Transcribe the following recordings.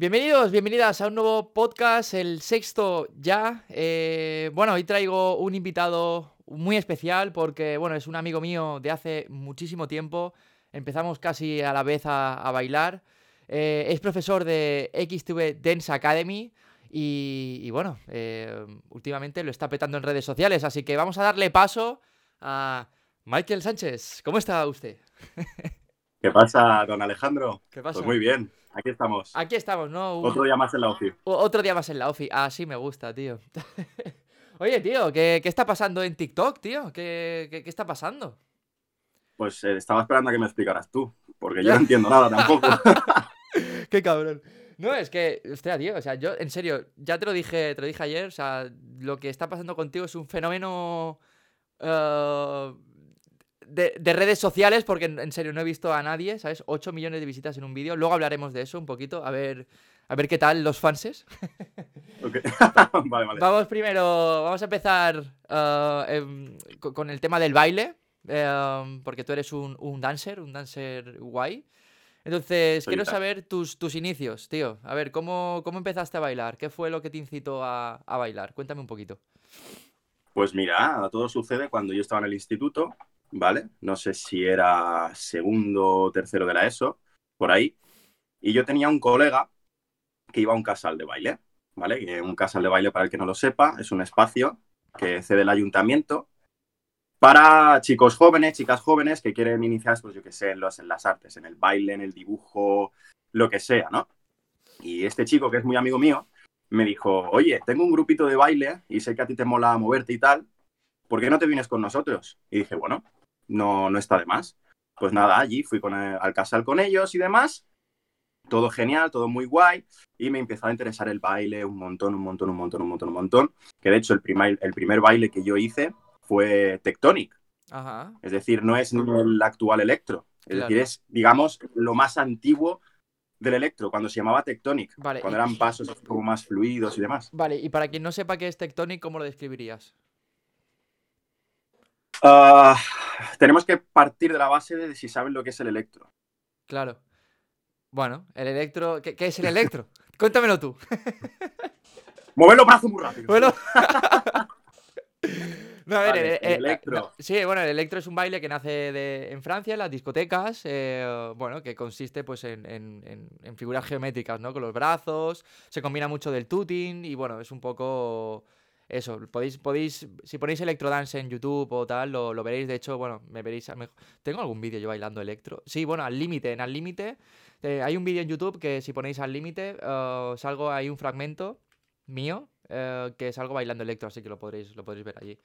Bienvenidos, bienvenidas a un nuevo podcast, el sexto ya. Eh, bueno, hoy traigo un invitado muy especial porque, bueno, es un amigo mío de hace muchísimo tiempo. Empezamos casi a la vez a, bailar. Eh, es profesor de XTV Dance Academy. Y, y bueno, eh, últimamente lo está petando en redes sociales, así que vamos a darle paso a Michael Sánchez. ¿Cómo está usted? ¿Qué pasa, don Alejandro? ¿Qué pasa? Pues muy bien, aquí estamos. Aquí estamos, ¿no? Otro día más en la OFI. Otro día más en la OFI. Ah, sí, me gusta, tío. Oye, tío, ¿qué, qué está pasando en TikTok, tío? ¿Qué, qué, qué está pasando? Pues eh, estaba esperando a que me explicaras tú, porque yo no entiendo nada tampoco. Qué cabrón. No, es que, hostia, tío, o sea, yo, en serio, ya te lo dije, te lo dije ayer, o sea, lo que está pasando contigo es un fenómeno eh, de, de redes sociales, porque en, en serio no he visto a nadie, ¿sabes? 8 millones de visitas en un vídeo. Luego hablaremos de eso un poquito, a ver, a ver qué tal los fanses. Ok. vale, vale. Vamos primero, vamos a empezar eh, em, co- con el tema del baile, em, porque tú eres un, un dancer, un dancer guay. Entonces, Soy quiero saber tus, tus inicios, tío. A ver, ¿cómo, ¿cómo empezaste a bailar? ¿Qué fue lo que te incitó a, a bailar? Cuéntame un poquito. Pues mira, todo sucede cuando yo estaba en el instituto, ¿vale? No sé si era segundo o tercero de la ESO, por ahí. Y yo tenía un colega que iba a un casal de baile, ¿vale? Un casal de baile, para el que no lo sepa, es un espacio que cede el ayuntamiento para chicos jóvenes, chicas jóvenes que quieren iniciarse, pues yo qué sé, en, los, las artes, en el baile, en el dibujo, lo que sea, ¿no? Y este chico, que es muy amigo mío, me dijo, oye, tengo un grupito de baile y sé que a ti te mola moverte y tal, ¿por qué no te vienes con nosotros? Y dije, bueno, no, no está de más. Pues nada, allí fui con el- al casal con ellos y demás, todo genial, todo muy guay, y me empezó a interesar el baile un montón, un montón, un montón, un montón, un montón, que de hecho el primer, el primer baile que yo hice fue Tectonic, Ajá. es decir, no es ni el actual electro, es Claro. decir, es, digamos, lo más antiguo del electro, cuando se llamaba Tectonic, Vale, cuando y- eran pasos como más fluidos y demás. Vale, y para quien no sepa qué es Tectonic, ¿cómo lo describirías? Ah, tenemos que partir de la base de si saben lo que es el electro. Claro. Bueno, el electro... ¿Qué, qué es el electro? Cuéntamelo tú. ¡Mueve los brazos muy rápido! Bueno. No, a ver, Vale, el electro. no, sí, bueno, el electro es un baile que nace de- en Francia, en las discotecas, eh, bueno, que consiste pues en, en- en- en figuras geométricas, ¿no? Con los brazos, se combina mucho del tuting y bueno, es un poco eso. Podéis, podéis, si ponéis electrodance en YouTube o tal, lo, lo veréis. De hecho, bueno, me veréis. a mejor- ¿Tengo algún vídeo yo bailando electro? Sí, bueno, al límite, en al límite. eh, hay un vídeo en YouTube que si ponéis al límite, eh, salgo, hay un fragmento mío eh, que salgo bailando electro, así que lo podréis, lo podréis ver allí.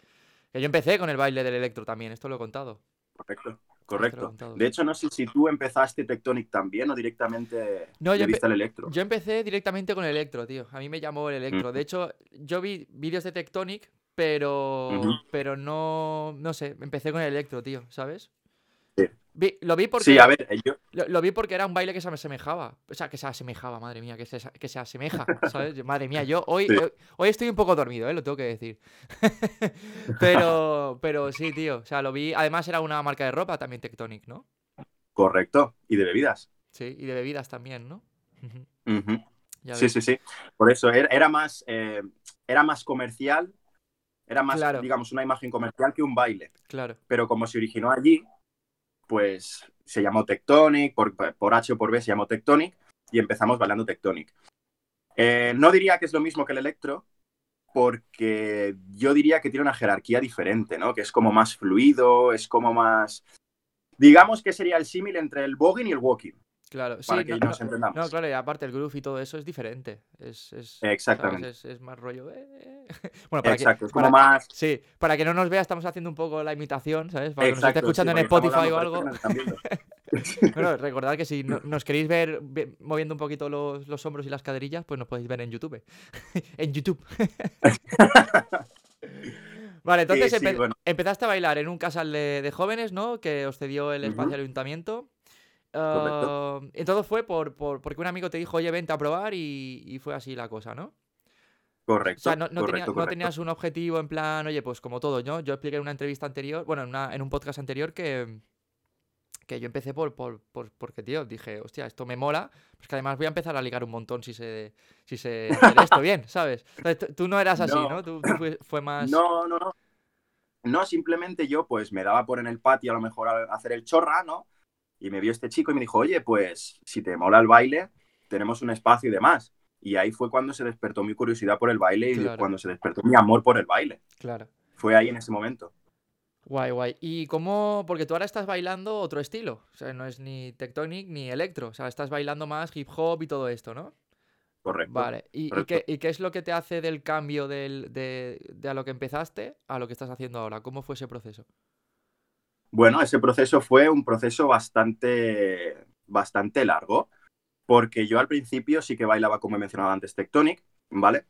Que yo empecé con el baile del electro también, esto lo he contado. Correcto, correcto. De hecho, no sé si tú empezaste Tectonic también o directamente No, yo al electro. Yo empecé directamente con el electro, tío. A mí me llamó el electro. De hecho, yo vi vídeos de Tectonic, pero. Pero no. No sé, empecé con el electro, tío, ¿sabes? Vi- lo vi porque. Sí, a ver, yo, Lo, lo vi porque era un baile que se me asemejaba. O sea, que se asemejaba, madre mía, que se, que se asemeja, Madre mía, yo hoy, Sí. hoy, hoy estoy un poco dormido, ¿eh? Lo tengo que decir. pero, pero sí, tío. O sea, lo vi. Además, era una marca de ropa también, Tectonic, ¿no? correcto. Y de bebidas. Sí, y de bebidas también, ¿no? Sí, sí, sí. Por eso era, era más, eh, era más comercial, era más, Claro. digamos, una imagen comercial que un baile. Claro. Pero como se originó allí, pues se llamó Tectonic, por, por H o por B se llamó Tectonic, y empezamos bailando Tectonic. Eh, no diría que es lo mismo que el electro, porque yo diría que tiene una jerarquía diferente, ¿no? Que es como más fluido, es como más... Digamos que sería el símil entre el voguing y el walking, Claro, sí, para que no, nos no- entendamos. no, claro, y aparte el groove y todo eso es diferente. Es, es. Exactamente. Es, es más rollo. eh, eh. Bueno, para que- Exacto, es como para- más... Sí, para que no nos vea, estamos haciendo un poco la imitación, ¿sabes? Para que nos esté escuchando sí, en Spotify o algo. que. Bueno, recordad que si no- nos queréis ver ve- moviendo un poquito los, los hombros y las caderillas, pues nos podéis ver en YouTube. en YouTube. vale, entonces Sí, sí, empe- bueno. empezaste a bailar en un casal de, de jóvenes, ¿no? Que os cedió el espacio del ayuntamiento. Ah, y todo fue por, por- porque un amigo te dijo, oye, vente a probar y, y fue así la cosa, ¿no? Correcto. O sea, no, no tenía- correcto, no correcto. tenías un objetivo en plan, oye, pues como todo, ¿no? Yo expliqué en una entrevista anterior, bueno, en, una- en un podcast anterior que, que yo empecé por, por, por, porque, tío, dije, hostia, esto me mola, pues que además voy a empezar a ligar un montón si sé, si hacer esto bien, ¿sabes? tú no eras así, ¿no? Tú, fue, más... No, no, no. No, simplemente yo pues me daba por en el patio a lo mejor a hacer el chorra, ¿no? Y me vio este chico y me dijo, oye, pues si te mola el baile, tenemos un espacio y demás. Y ahí fue cuando se despertó mi curiosidad por el baile y cuando se despertó mi amor por el baile. Claro. Fue ahí en ese momento. Guay, guay. ¿Y cómo? Porque tú ahora estás bailando otro estilo. O sea, no es ni tectonic ni electro. O sea, estás bailando más hip hop y todo esto, ¿no? Correcto. Vale. ¿Y, qué, es lo que te hace del cambio del, de, de, a lo que empezaste a lo que estás haciendo ahora? ¿Cómo fue ese proceso? Bueno, ese proceso fue un proceso bastante, bastante largo, porque yo al principio sí que bailaba, como he mencionado antes, Tectonic, ¿vale?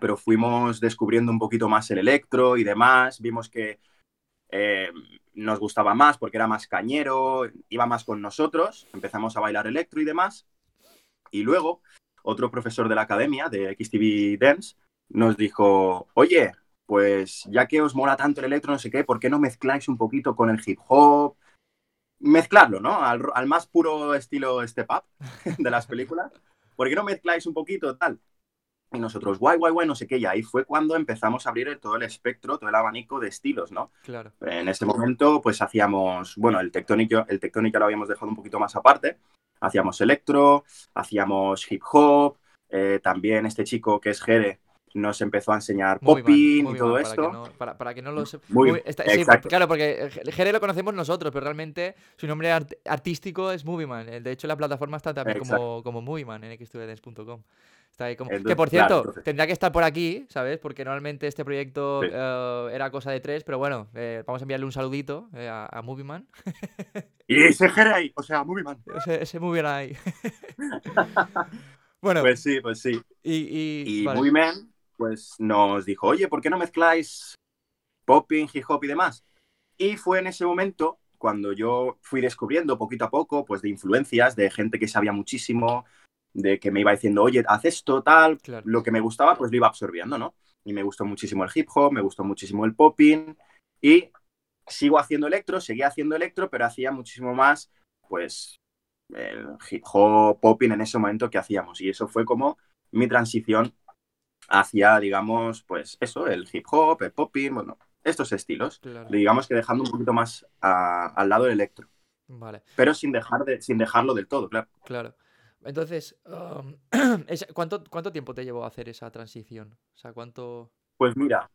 Pero fuimos descubriendo un poquito más el electro y demás, vimos que eh, nos gustaba más porque era más cañero, iba más con nosotros, empezamos a bailar electro y demás, y luego otro profesor de la academia, de XTV Dance, nos dijo, oye, pues ya que os mola tanto el electro, no sé qué, ¿por qué no mezcláis un poquito con el hip hop? Mezclarlo, ¿no? Al, más puro estilo step up de las películas. ¿Por qué no mezcláis un poquito tal? Y nosotros, guay, guay, guay, no sé qué. Y ahí fue cuando empezamos a abrir todo el espectro, todo el abanico de estilos, ¿no? Claro. En ese momento, pues hacíamos, bueno, el tectónico, el tectónico lo habíamos dejado un poquito más aparte. Hacíamos electro, hacíamos hip hop, eh, también este chico que es Jere, nos empezó a enseñar popping y todo esto. para, que no lo sepa. Muy, claro, porque Jere lo conocemos nosotros, pero realmente su nombre artístico es Movieman. De hecho, la plataforma está también como, como Movieman en xtudents.com. Está ahí como... que por cierto, tendría que estar por aquí, ¿sabes? Porque normalmente este proyecto eh, era cosa de tres, pero bueno, eh, vamos a enviarle un saludito eh, a, a Movieman. y ese Jere ahí, o sea, Movieman. Ese, ese Movieman ahí. bueno. Pues sí, pues sí. Y, y, Movieman pues nos dijo, oye, ¿por qué no mezcláis popping, hip hop y demás? Y fue en ese momento cuando yo fui descubriendo poquito a poco, pues de influencias, de gente que sabía muchísimo, de que me iba diciendo, oye, haz esto, tal, lo que me gustaba, pues lo iba absorbiendo, ¿no? Y me gustó muchísimo el hip hop, me gustó muchísimo el popping, y sigo haciendo electro, seguía haciendo electro, pero hacía muchísimo más, pues, el hip hop, popping en ese momento que hacíamos. Y eso fue como mi transición hacia, digamos, pues eso, el hip hop, el popping, bueno, estos estilos. Digamos que dejando un poquito más al lado el electro. Vale. Pero sin, dejar de, sin dejarlo del todo, claro. Claro. Entonces, um, ¿cuánto, ¿cuánto tiempo te llevó a hacer esa transición? O sea, ¿cuánto...? Pues mira,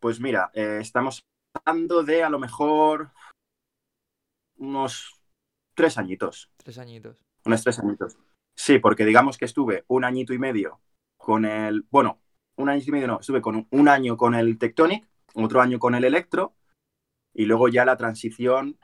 pues mira, eh, estamos hablando de a lo mejor unos tres añitos. Tres añitos. Unos tres añitos. Sí, porque digamos que estuve un añito y medio con el, bueno, un año y medio, no, estuve con un año con el Tectonic, otro año con el Electro, y luego ya la transición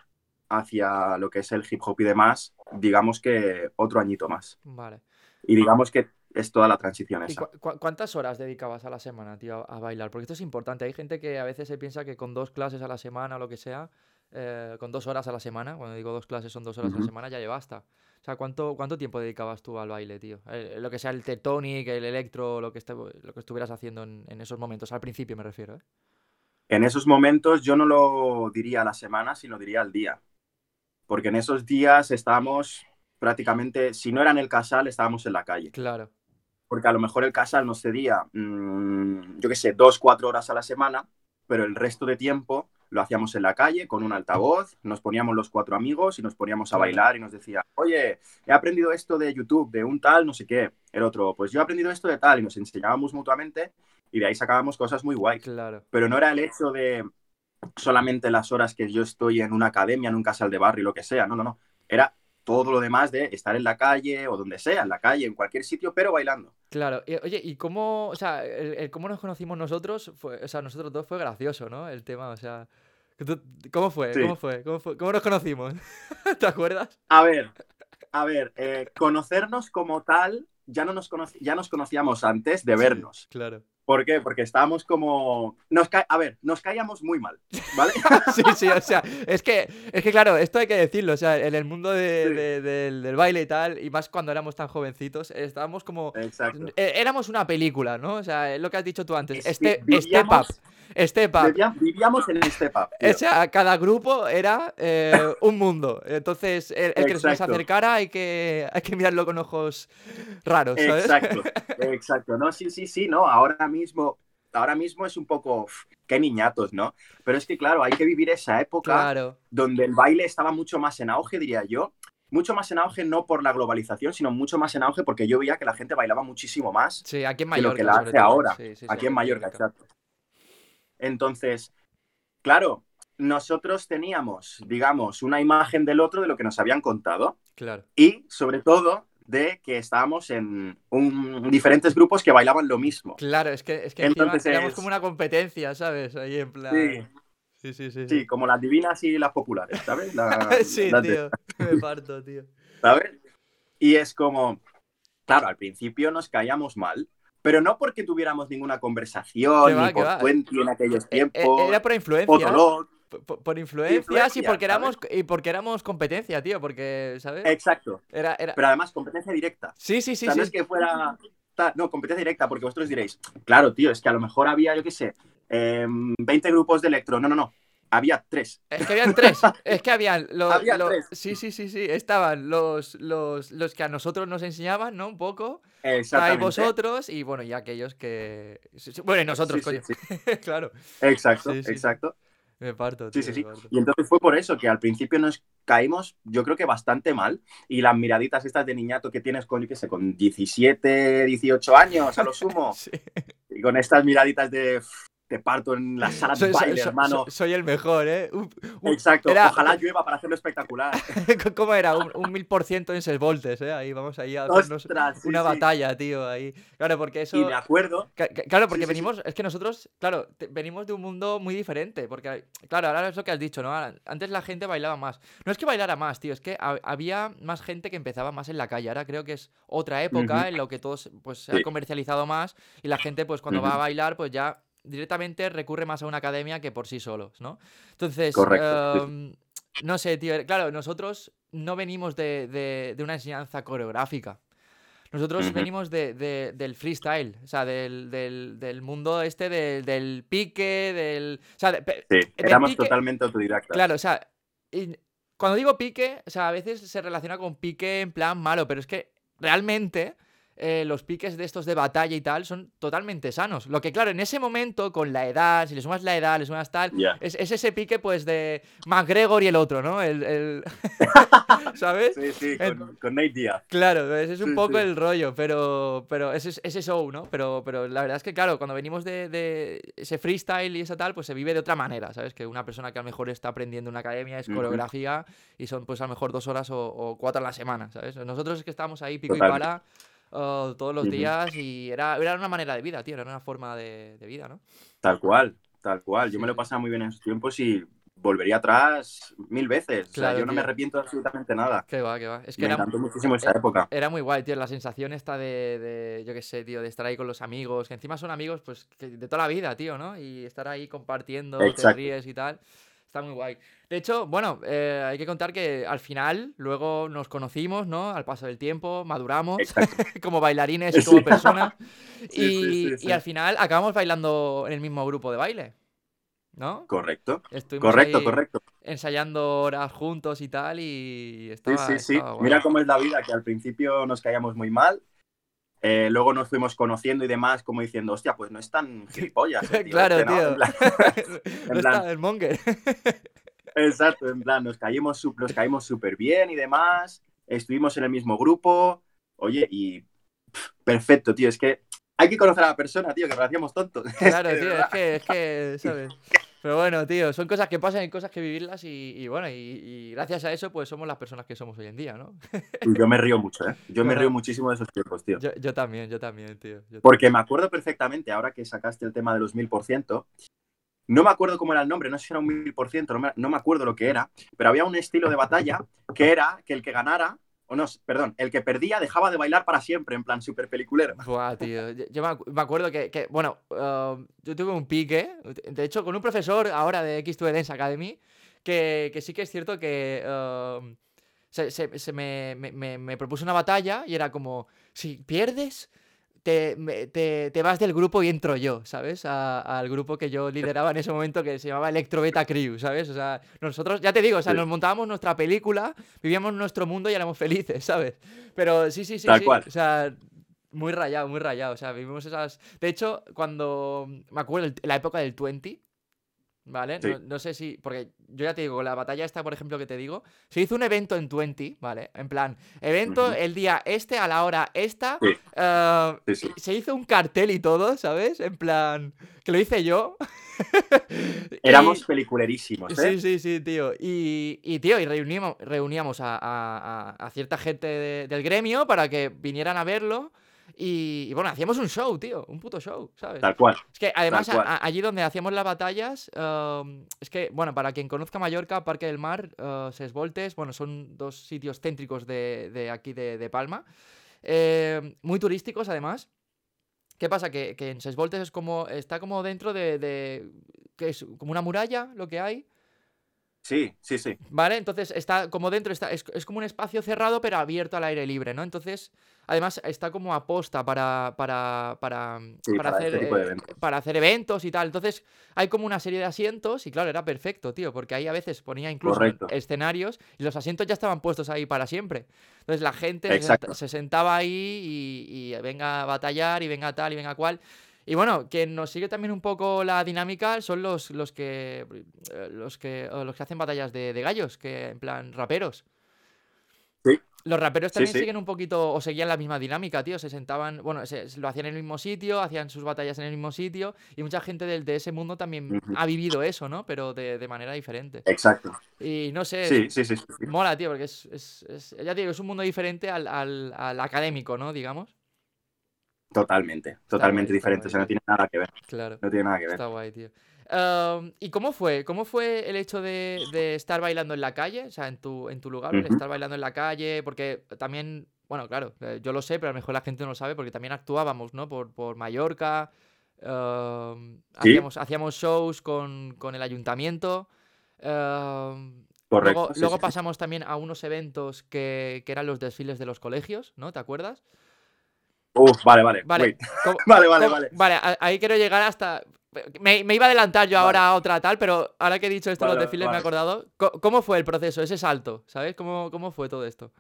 hacia lo que es el hip hop y demás, digamos que otro añito más. Vale. Y digamos que es toda la transición esa. ¿Cuántas horas dedicabas a la semana, tío, a bailar? Porque esto es importante. Hay gente que a veces se piensa que con dos clases a la semana o lo que sea, eh, con dos horas a la semana, cuando digo dos clases son dos horas a la semana, ya ya basta. O sea, ¿cuánto, ¿cuánto tiempo dedicabas tú al baile, tío? Eh, lo que sea el tectonic, el electro, lo que, lo que estuvieras haciendo en, esos momentos, al principio me refiero, ¿eh? En esos momentos yo no lo diría a la semana, sino diría al día. Porque en esos días estábamos prácticamente, si no era en el casal, estábamos en la calle. Claro. Porque a lo mejor el casal nos cedía, mm, yo qué sé, dos, cuatro horas a la semana, pero el resto de tiempo lo hacíamos en la calle con un altavoz, nos poníamos los cuatro amigos y nos poníamos a bailar y nos decía, oye, he aprendido esto de YouTube, de un tal, no sé qué. El otro, pues yo he aprendido esto de tal y nos enseñábamos mutuamente y de ahí sacábamos cosas muy guay. Claro. Pero no era el hecho de solamente las horas que yo estoy en una academia, en un casal de barrio, lo que sea, no, no, no. Era todo lo demás de estar en la calle o donde sea, en la calle, en cualquier sitio, pero bailando. Claro, oye, ¿y cómo, o sea, el, cómo nos conocimos nosotros, fue, o sea, nosotros dos fue gracioso, ¿no? El tema, o sea, ¿cómo fue? ¿Cómo fue? ¿Cómo fue? ¿Cómo nos conocimos? ¿Te acuerdas? A ver, a ver, eh, conocernos como tal, ya, no nos ya nos conocíamos antes de vernos. claro. ¿Por qué? Porque estábamos como. Nos ca... A ver, nos caíamos muy mal, ¿vale? sí, sí, o sea, es que, es que claro, esto hay que decirlo, o sea, en el mundo de, Sí. de- del, del baile y tal, y más cuando éramos tan jovencitos, estábamos como. Exacto. eh, Éramos una película, ¿no? O sea, es lo que has dicho tú antes. Es- Este, step up. vivíamos- Step up. Vivíamos, en step up. tío. O sea, cada grupo era eh, un mundo. Entonces, el, el que se nos acercara hay que, hay que mirarlo con ojos raros, ¿sabes? Exacto, exacto. No, sí, sí, sí, no. Ahora mismo, ahora mismo es un poco. uf, qué niñatos, ¿no? Pero es que, claro, hay que vivir esa época Claro. donde el baile estaba mucho más en auge, diría yo. Mucho más en auge no por la globalización, sino mucho más en auge porque yo veía que la gente bailaba muchísimo más Sí, aquí en que lo Mallorca. que la hace todo. ahora, Sí, sí, sí, aquí en Mallorca, exacto. Entonces, claro, nosotros teníamos, digamos, una imagen del otro de lo que nos habían contado Claro. y, sobre todo, de que estábamos en un- diferentes grupos que bailaban lo mismo. Claro, es que, es que Entonces es- como una competencia, ¿sabes? Ahí en plan. Sí, Sí, sí, sí. sí, como las divinas y las populares, ¿sabes? La- sí, las de- tío. Me parto, tío. ¿sabes? Y es como, claro, al principio nos caíamos mal, pero no porque tuviéramos ninguna conversación, va, ni por. Twenty en aquellos Eh, eh, tiempos, Era por o influencia. dolor. Por, por influencias y Influencia, porque ¿sabes? éramos y porque éramos competencia, tío, porque, ¿sabes? Exacto, Era, era... pero además competencia directa. Sí, sí, sí, o sea, no es que fuera... No, competencia directa, porque vosotros diréis, claro, tío, es que a lo mejor había, yo qué sé, em, 20 grupos de electro. No, no, no, había tres. Es que habían tres. Es que habían los. Había los- tres. Sí, sí, sí, sí. Estaban los, los, los que a nosotros nos enseñaban, ¿no? Un poco. Ahí Exactamente. vosotros y bueno, y aquellos que. Bueno, y nosotros, Sí, coño. sí. claro. Exacto, exacto. Me parto, Sí, tío, sí, sí. parto. Y entonces fue por eso que al principio nos caímos, yo creo que bastante mal. Y las miraditas estas de niñato que tienes con, yo qué sé, con 17, 18 años a lo sumo. Sí. y con estas miraditas de "Ff, te parto en la sala de Soy, baile, soy- hermano. soy- soy el mejor, ¿eh? Un- un- Exacto. era- Ojalá llueva para hacerlo espectacular. ¿Cómo era? Un, mil por ciento en ses voltes, ¿eh? Ahí vamos ahí a hacernos Ostras, una sí. batalla, tío, ahí. Claro, porque eso... Y me acuerdo. Claro, porque Sí, venimos, es que nosotros, claro, te- venimos de un mundo muy diferente, porque, claro, ahora es lo que has dicho, ¿no? Antes la gente bailaba más. No es que bailara más, tío, es que ha- había más gente que empezaba más en la calle. Ahora creo que es otra época en lo que todo se- pues, se ha comercializado más y la gente, pues cuando va a bailar, pues ya directamente recurre más a una academia que por sí solos, ¿no? Entonces, Correcto, sí, sí. em, no sé, tío, claro, nosotros no venimos de, de- de una enseñanza coreográfica. Nosotros venimos de, de- del freestyle, o sea, del, del- del mundo este del, del pique, del... O sea, de- Sí, éramos pique- totalmente autodidactas. Claro, o sea, y cuando digo pique, o sea, a veces se relaciona con pique en plan malo, pero es que realmente eh, los piques de estos de batalla y tal son totalmente sanos. Lo que, claro, en ese momento, con la edad, si le sumas la edad, le sumas tal, es, es ese pique pues de McGregor y el otro, ¿no? El, el- ¿Sabes? Sí, sí, con, con Nate Diaz. Claro, ese es un Sí, poco sí. el rollo, pero, pero ese, es- ese show, ¿no? Pero, pero la verdad es que, claro, cuando venimos de, de ese freestyle y esa tal, pues se vive de otra manera, ¿sabes? Que una persona que a lo mejor está aprendiendo en una academia es coreografía y son pues a lo mejor dos horas o, o cuatro a la semana, ¿sabes? Nosotros es que estamos ahí pico y pala uh, todos los Ujú. días y era, era una manera de vida, tío, era una forma de, de vida, ¿no? Tal cual, tal cual. Yo Sí, me lo pasado muy bien en esos tiempos y volvería atrás mil veces. o sea, Claro, yo no me tío. arrepiento de absolutamente nada. Que va, que va. Es que Me era, encantó muchísimo esa eh, época. Era muy guay, tío, la sensación esta de, de, yo qué sé, tío, de estar ahí con los amigos, que encima son amigos, pues, que de toda la vida, tío, ¿no? Y estar ahí compartiendo, te Exacto. ríes y tal. Está muy guay. De hecho, bueno, eh, hay que contar que al final, luego nos conocimos, ¿no? Al paso del tiempo, maduramos como bailarines y como Sí. personas. Sí, sí, y, sí, y sí. al final acabamos bailando en el mismo grupo de baile, ¿no? Correcto, Estuvimos correcto, correcto. ensayando horas juntos y tal, y Sí, estaba, sí, sí. estaba guay. Mira cómo es la vida, que al principio nos caíamos muy mal. Eh, luego nos fuimos conociendo y demás, como diciendo, hostia, pues no es tan gilipollas. tío claro, este, ¿no? tío. En plan- no plan- está el monger. Exacto, en plan, nos caímos nos caímos súper bien y demás. Estuvimos en el mismo grupo. Oye, y pff, perfecto, tío. Es que hay que conocer a la persona, tío, que parecíamos tontos. Claro, tío, es que, es que, ¿sabes? Pero bueno, tío, son cosas que pasan y cosas que vivirlas y, y bueno, y, y gracias a eso pues somos las personas que somos hoy en día, ¿no? Yo me río mucho, ¿eh? Yo me río muchísimo de esos tiempos, tío. Yo, yo también, yo también, tío. yo Porque me acuerdo perfectamente, ahora que sacaste el tema de los mil por ciento, no me acuerdo cómo era el nombre, no sé si era un mil por ciento, no me, no me acuerdo lo que era, pero había un estilo de batalla que era que el que ganara o no, perdón, el que perdía dejaba de bailar para siempre, en plan super peliculero. Tío. Yo, me, acu- me acuerdo que, bueno, uh, yo tuve un pique, de hecho, con un profesor ahora de X2 Dance Academy, que, que sí que es cierto que se, se- se me, me- me- me propuso una batalla y era como, si pierdes, te, me- te- te vas del grupo y entro yo, ¿sabes? Al grupo que yo lideraba en ese momento que se llamaba Electro Beta Crew, ¿sabes? O sea, nosotros, ya te digo, o sea, Sí. nos montábamos nuestra película, vivíamos nuestro mundo y éramos felices, ¿sabes? Pero sí, sí, sí, Tal sí. cual. O sea, muy rayado, muy rayado. O sea, vivimos esas. De hecho, cuando. Me acuerdo la época del 20. ¿Vale? Sí. No, no sé si. Porque yo ya te digo, la batalla esta, por ejemplo, que te digo. Se hizo un evento en 20, ¿vale? En plan, evento el día este, a la hora esta. Sí. eh, Sí, se hizo un cartel y todo, ¿sabes? En plan. Que lo hice yo. Éramos Y- peliculerísimos, ¿eh? Sí, sí, sí, tío. Y, y, tío, y reuníamos, reuníamos a, a- a- a cierta gente de- del gremio para que vinieran a verlo. Y, y bueno, hacíamos un show, tío. Un puto show, ¿sabes? Tal cual. Es que además, a- allí donde hacíamos las batallas, um, es que, bueno, para quien conozca Mallorca, Parque del Mar, uh, Ses Voltes, bueno, son dos sitios céntricos de, de aquí de, de Palma. eh, muy turísticos, además. ¿Qué pasa? Que, que en Ses Voltes es como, está como dentro de, de- que es como una muralla lo que hay. Sí, sí, sí. ¿Vale? Entonces está como dentro, está, es, es como un espacio cerrado pero abierto al aire libre, ¿no? Entonces, además está como aposta para, para, para, Sí, para para hacer, este eh, eventos. para hacer eventos y tal. Entonces hay como una serie de asientos y claro, era perfecto, tío, porque ahí a veces ponía incluso Correcto. escenarios y los asientos ya estaban puestos ahí para siempre. Entonces la gente Exacto. se sentaba ahí y, y venga a batallar y venga tal y venga cual. Y bueno, quien nos sigue también un poco la dinámica son los, los que eh, los que los que hacen batallas de, de gallos, que en plan raperos. Sí. Los raperos también sí. siguen un poquito o seguían la misma dinámica, tío. Se sentaban, bueno, se, lo hacían en el mismo sitio, hacían sus batallas en el mismo sitio. Y mucha gente del, de ese mundo también ha vivido eso, ¿no? Pero de, de manera diferente. Exacto. Y no sé, Sí, sí, sí. mola, tío, porque es, es, es- ya digo, es un mundo diferente al, al, al académico, ¿no? Digamos. Totalmente. Totalmente diferente. O sea, no tiene nada que ver. Claro. No tiene nada que ver. Está guay, tío. ¿y cómo fue? ¿Cómo fue el hecho de, de estar bailando en la calle? O sea, en tu, en tu lugar, estar bailando en la calle, porque también, bueno, claro, eh, yo lo sé, pero a lo mejor la gente no lo sabe, porque también actuábamos, ¿no? Por, por Mallorca, Sí. hacíamos, hacíamos shows con, con el ayuntamiento. am, Correcto. luego sí, luego sí, sí. pasamos también a unos eventos que, que eran los desfiles de los colegios, ¿no? ¿Te acuerdas? Uf, vale, vale. Vale, wait. ¿cómo- Vale, vale, ¿Cómo- vale. a- ahí quiero llegar hasta. Me, me iba a adelantar yo Vale. ahora a otra tal, pero ahora que he dicho esto, los Vale, desfiles me he vale. acordado. Co- ¿Cómo fue el proceso, ese salto? ¿Sabes? ¿Cómo, cómo fue todo esto?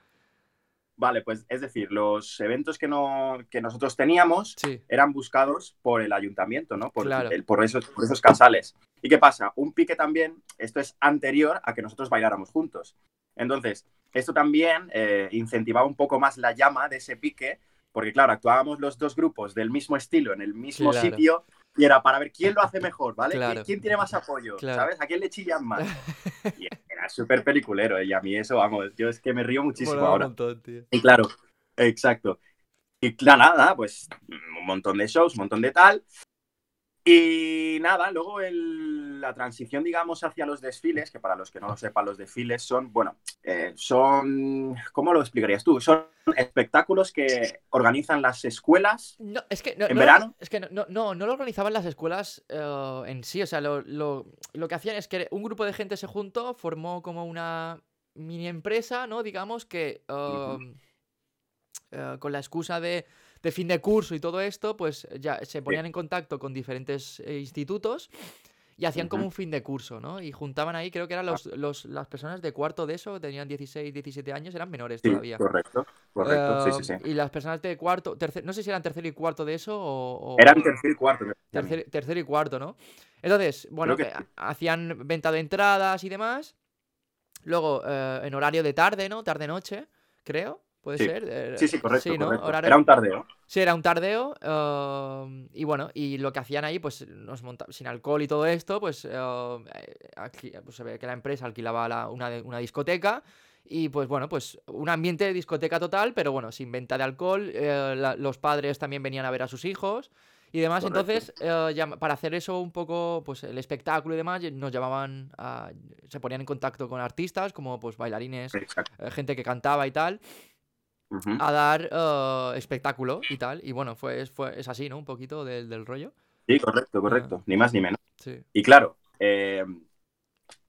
Vale, pues es decir, los eventos que, no, que nosotros teníamos Sí, eran buscados por el ayuntamiento, ¿no? Por, Claro. el- por, esos, por esos casales. ¿Y qué pasa? Un pique también, esto es anterior a que nosotros bailáramos juntos. Entonces, esto también eh, incentivaba un poco más la llama de ese pique, porque claro, actuábamos los dos grupos del mismo estilo, en el mismo Claro. sitio, y era para ver quién lo hace mejor, ¿vale? Claro. ¿Quién, tiene más apoyo? Claro. ¿Sabes? ¿A quién le chillan más? Y era súper peliculero, y a mí eso, vamos, yo es que me río muchísimo un ahora. montón, tío. Y claro, exacto. Y claro, nada, pues un montón de shows, un montón de tal. Y nada, luego el- la transición, digamos, hacia los desfiles, que para los que no lo sepan, los desfiles son, bueno, eh, son, ¿cómo lo explicarías tú? Son espectáculos que organizan las escuelas. No, es que no, ¿En no- verano? Es que no, no, no, lo organizaban las escuelas eh, en sí. O sea, lo, lo- lo que hacían es que un grupo de gente se juntó, formó como una mini empresa, ¿no? Digamos que um, eh, con la excusa de, de fin de curso y todo esto, pues ya se ponían en contacto con diferentes institutos y hacían como un fin de curso, ¿no? Y juntaban ahí, creo que eran los, los- las personas de cuarto de eso, tenían 16, 17 años, eran menores Sí, todavía. correcto, correcto, sí, sí, sí. Eh, Y las personas de cuarto, tercer- no sé si eran tercero y cuarto de eso o... o- Eran tercer y cuarto. tercer, tercero y cuarto, ¿no? Entonces, bueno, que sí. ha- hacían venta de entradas y demás. Luego, eh, en horario de tarde, ¿no? Tarde-noche, creo. ¿Puede Sí. ser? Sí, sí, correcto, Sí, ¿no? correcto. Horario- Era un tardeo. Sí, era un tardeo. eh, y bueno, y lo que hacían ahí, pues nos monta sin alcohol y todo esto, pues, eh, alqui- pues, se ve que la empresa alquilaba la- una, una discoteca. Y pues bueno, pues un ambiente de discoteca total, pero bueno, sin venta de alcohol. eh, la- los padres también venían a ver a sus hijos y demás. Correcto. Entonces, eh, llam- para hacer eso un poco, pues el espectáculo y demás, nos llamaban, a- se ponían en contacto con artistas como pues bailarines, eh, gente que cantaba y tal. A dar eh, espectáculo y tal. Y bueno, fue, fue, es así, ¿no? Un poquito del, del rollo. Sí, correcto, correcto. Ni más ni menos. Sí. Y claro, eh,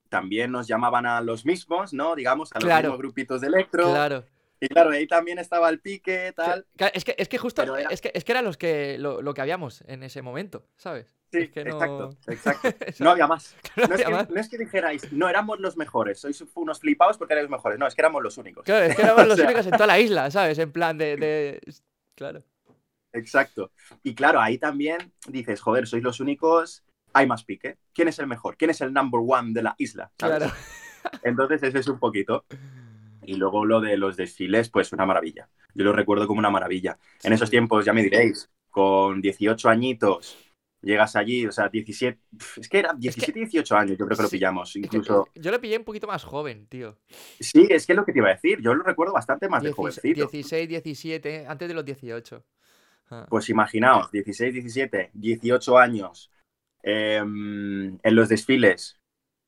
también nos llamaban a los mismos, ¿no? Digamos, a los Claro. mismos grupitos de electro. Claro. Y claro, ahí también estaba el pique, tal. Es que, es que justo, era- es que, es que eran los que, lo, lo que habíamos en ese momento, ¿sabes? Sí, es que no- exacto. No había más. No No es, que, más. no es que dijerais, no éramos los mejores, sois unos flipados porque erais los mejores. No, es que éramos los únicos. Claro, es que éramos los sea- únicos en toda la isla, ¿sabes? En plan de. de- Claro. Exacto. Y claro, ahí también dices, joder, sois los únicos, hay más pique. ¿Quién es el mejor? ¿Quién es el number one de la isla? ¿Sabes? Claro. Entonces, ese es un poquito. Y luego lo de los desfiles, pues una maravilla. Yo lo recuerdo como una maravilla. En esos tiempos, ya me diréis, con 18 añitos, llegas allí, o sea, 17, pf, es que era 17, 18 años, yo creo que lo pillamos. Es Incluso, yo lo pillé un poquito más joven, tío. sí, es que es lo que te iba a decir, yo lo recuerdo bastante más de jovencito. 16, 17, antes de los 18. Ah, Pues imaginaos, 16, 17, 18 años em, en los desfiles,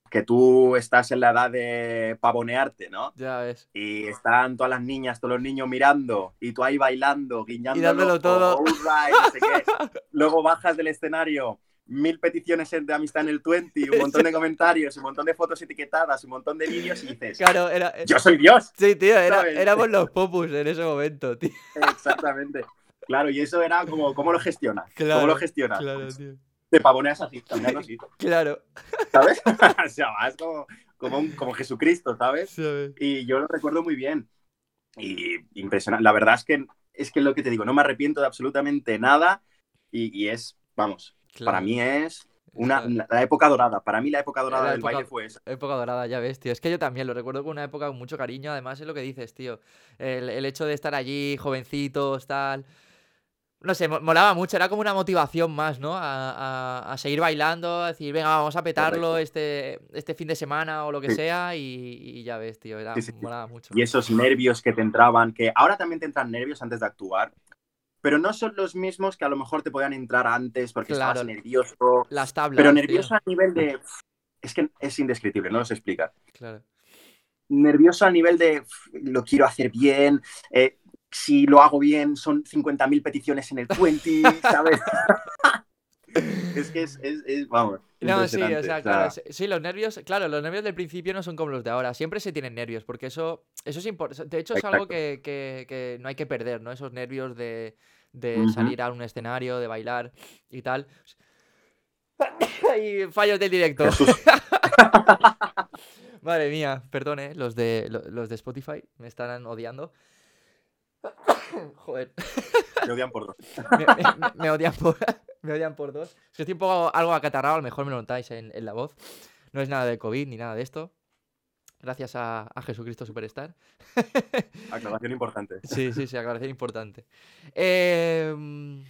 que tú estás en la edad de pavonearte, ¿no? ya ves. Y están todas las niñas, todos los niños mirando, y tú ahí bailando, guiñando. Y dándolo todo. no sé qué. Luego bajas del escenario, mil peticiones de amistad en el 20, un montón de comentarios, un montón de fotos etiquetadas, un montón de vídeos, y dices, Claro, era. eh, ¡Yo soy Dios! Sí, tío, era- éramos los popus en ese momento, tío. Exactamente. Claro, y eso era como, ¿cómo lo gestionas? Claro, ¿Cómo lo gestionas? Claro, tío. Te pavoneas así, caminando así, Claro, ¿sabes? o sea, vas como, como, un- como Jesucristo, ¿sabes? Y yo lo recuerdo muy bien. Y impresionante. La verdad es que es que lo que te digo, no me arrepiento de absolutamente nada. Y, y es, vamos, para mí es una- la época dorada. Para mí la época dorada La del época- baile fue esa. Época dorada, ya ves, tío. Es que yo también lo recuerdo con una época con mucho cariño. Además, es lo que dices, tío. El, el hecho de estar allí, jovencitos, tal. No sé, mo- molaba mucho. Era como una motivación más, ¿no? A, a- a seguir bailando, a decir, venga, vamos a petarlo este, este fin de semana o lo que Sí. sea. Y, y ya ves, tío. Era, Sí, sí, molaba mucho. Y esos nervios que te entraban, que ahora también te entran nervios antes de actuar. Pero no son los mismos que a lo mejor te podían entrar antes porque Claro. estabas nervioso. Las tablas. Pero tío. nervioso a nivel de. Es que es indescriptible, no lo sé explicar. Claro. nervioso a nivel de "Uf, lo quiero hacer bien, eh, si lo hago bien son 50.000 peticiones en el 20, ¿sabes? es que es, es- es- vamos. No, sí, o sea, claro, sí, los nervios, claro, los nervios del principio no son como los de ahora, siempre se tienen nervios, porque eso, eso es importante, de hecho es algo que, que- que no hay que perder, ¿no? Esos nervios de, de salir a un escenario, de bailar y tal. y fallos del directo. Madre mía, perdón, ¿eh? Los de, lo- los de Spotify me estarán odiando. Joder. me odian por dos. Me, me- me odian por, me odian por dos. Que estoy un poco algo acatarrado, a lo mejor me lo notáis en, en la voz. No es nada de COVID ni nada de esto. Gracias a, a Jesucristo Superstar. Aclaración importante. Sí, sí, sí, aclaración importante. Em,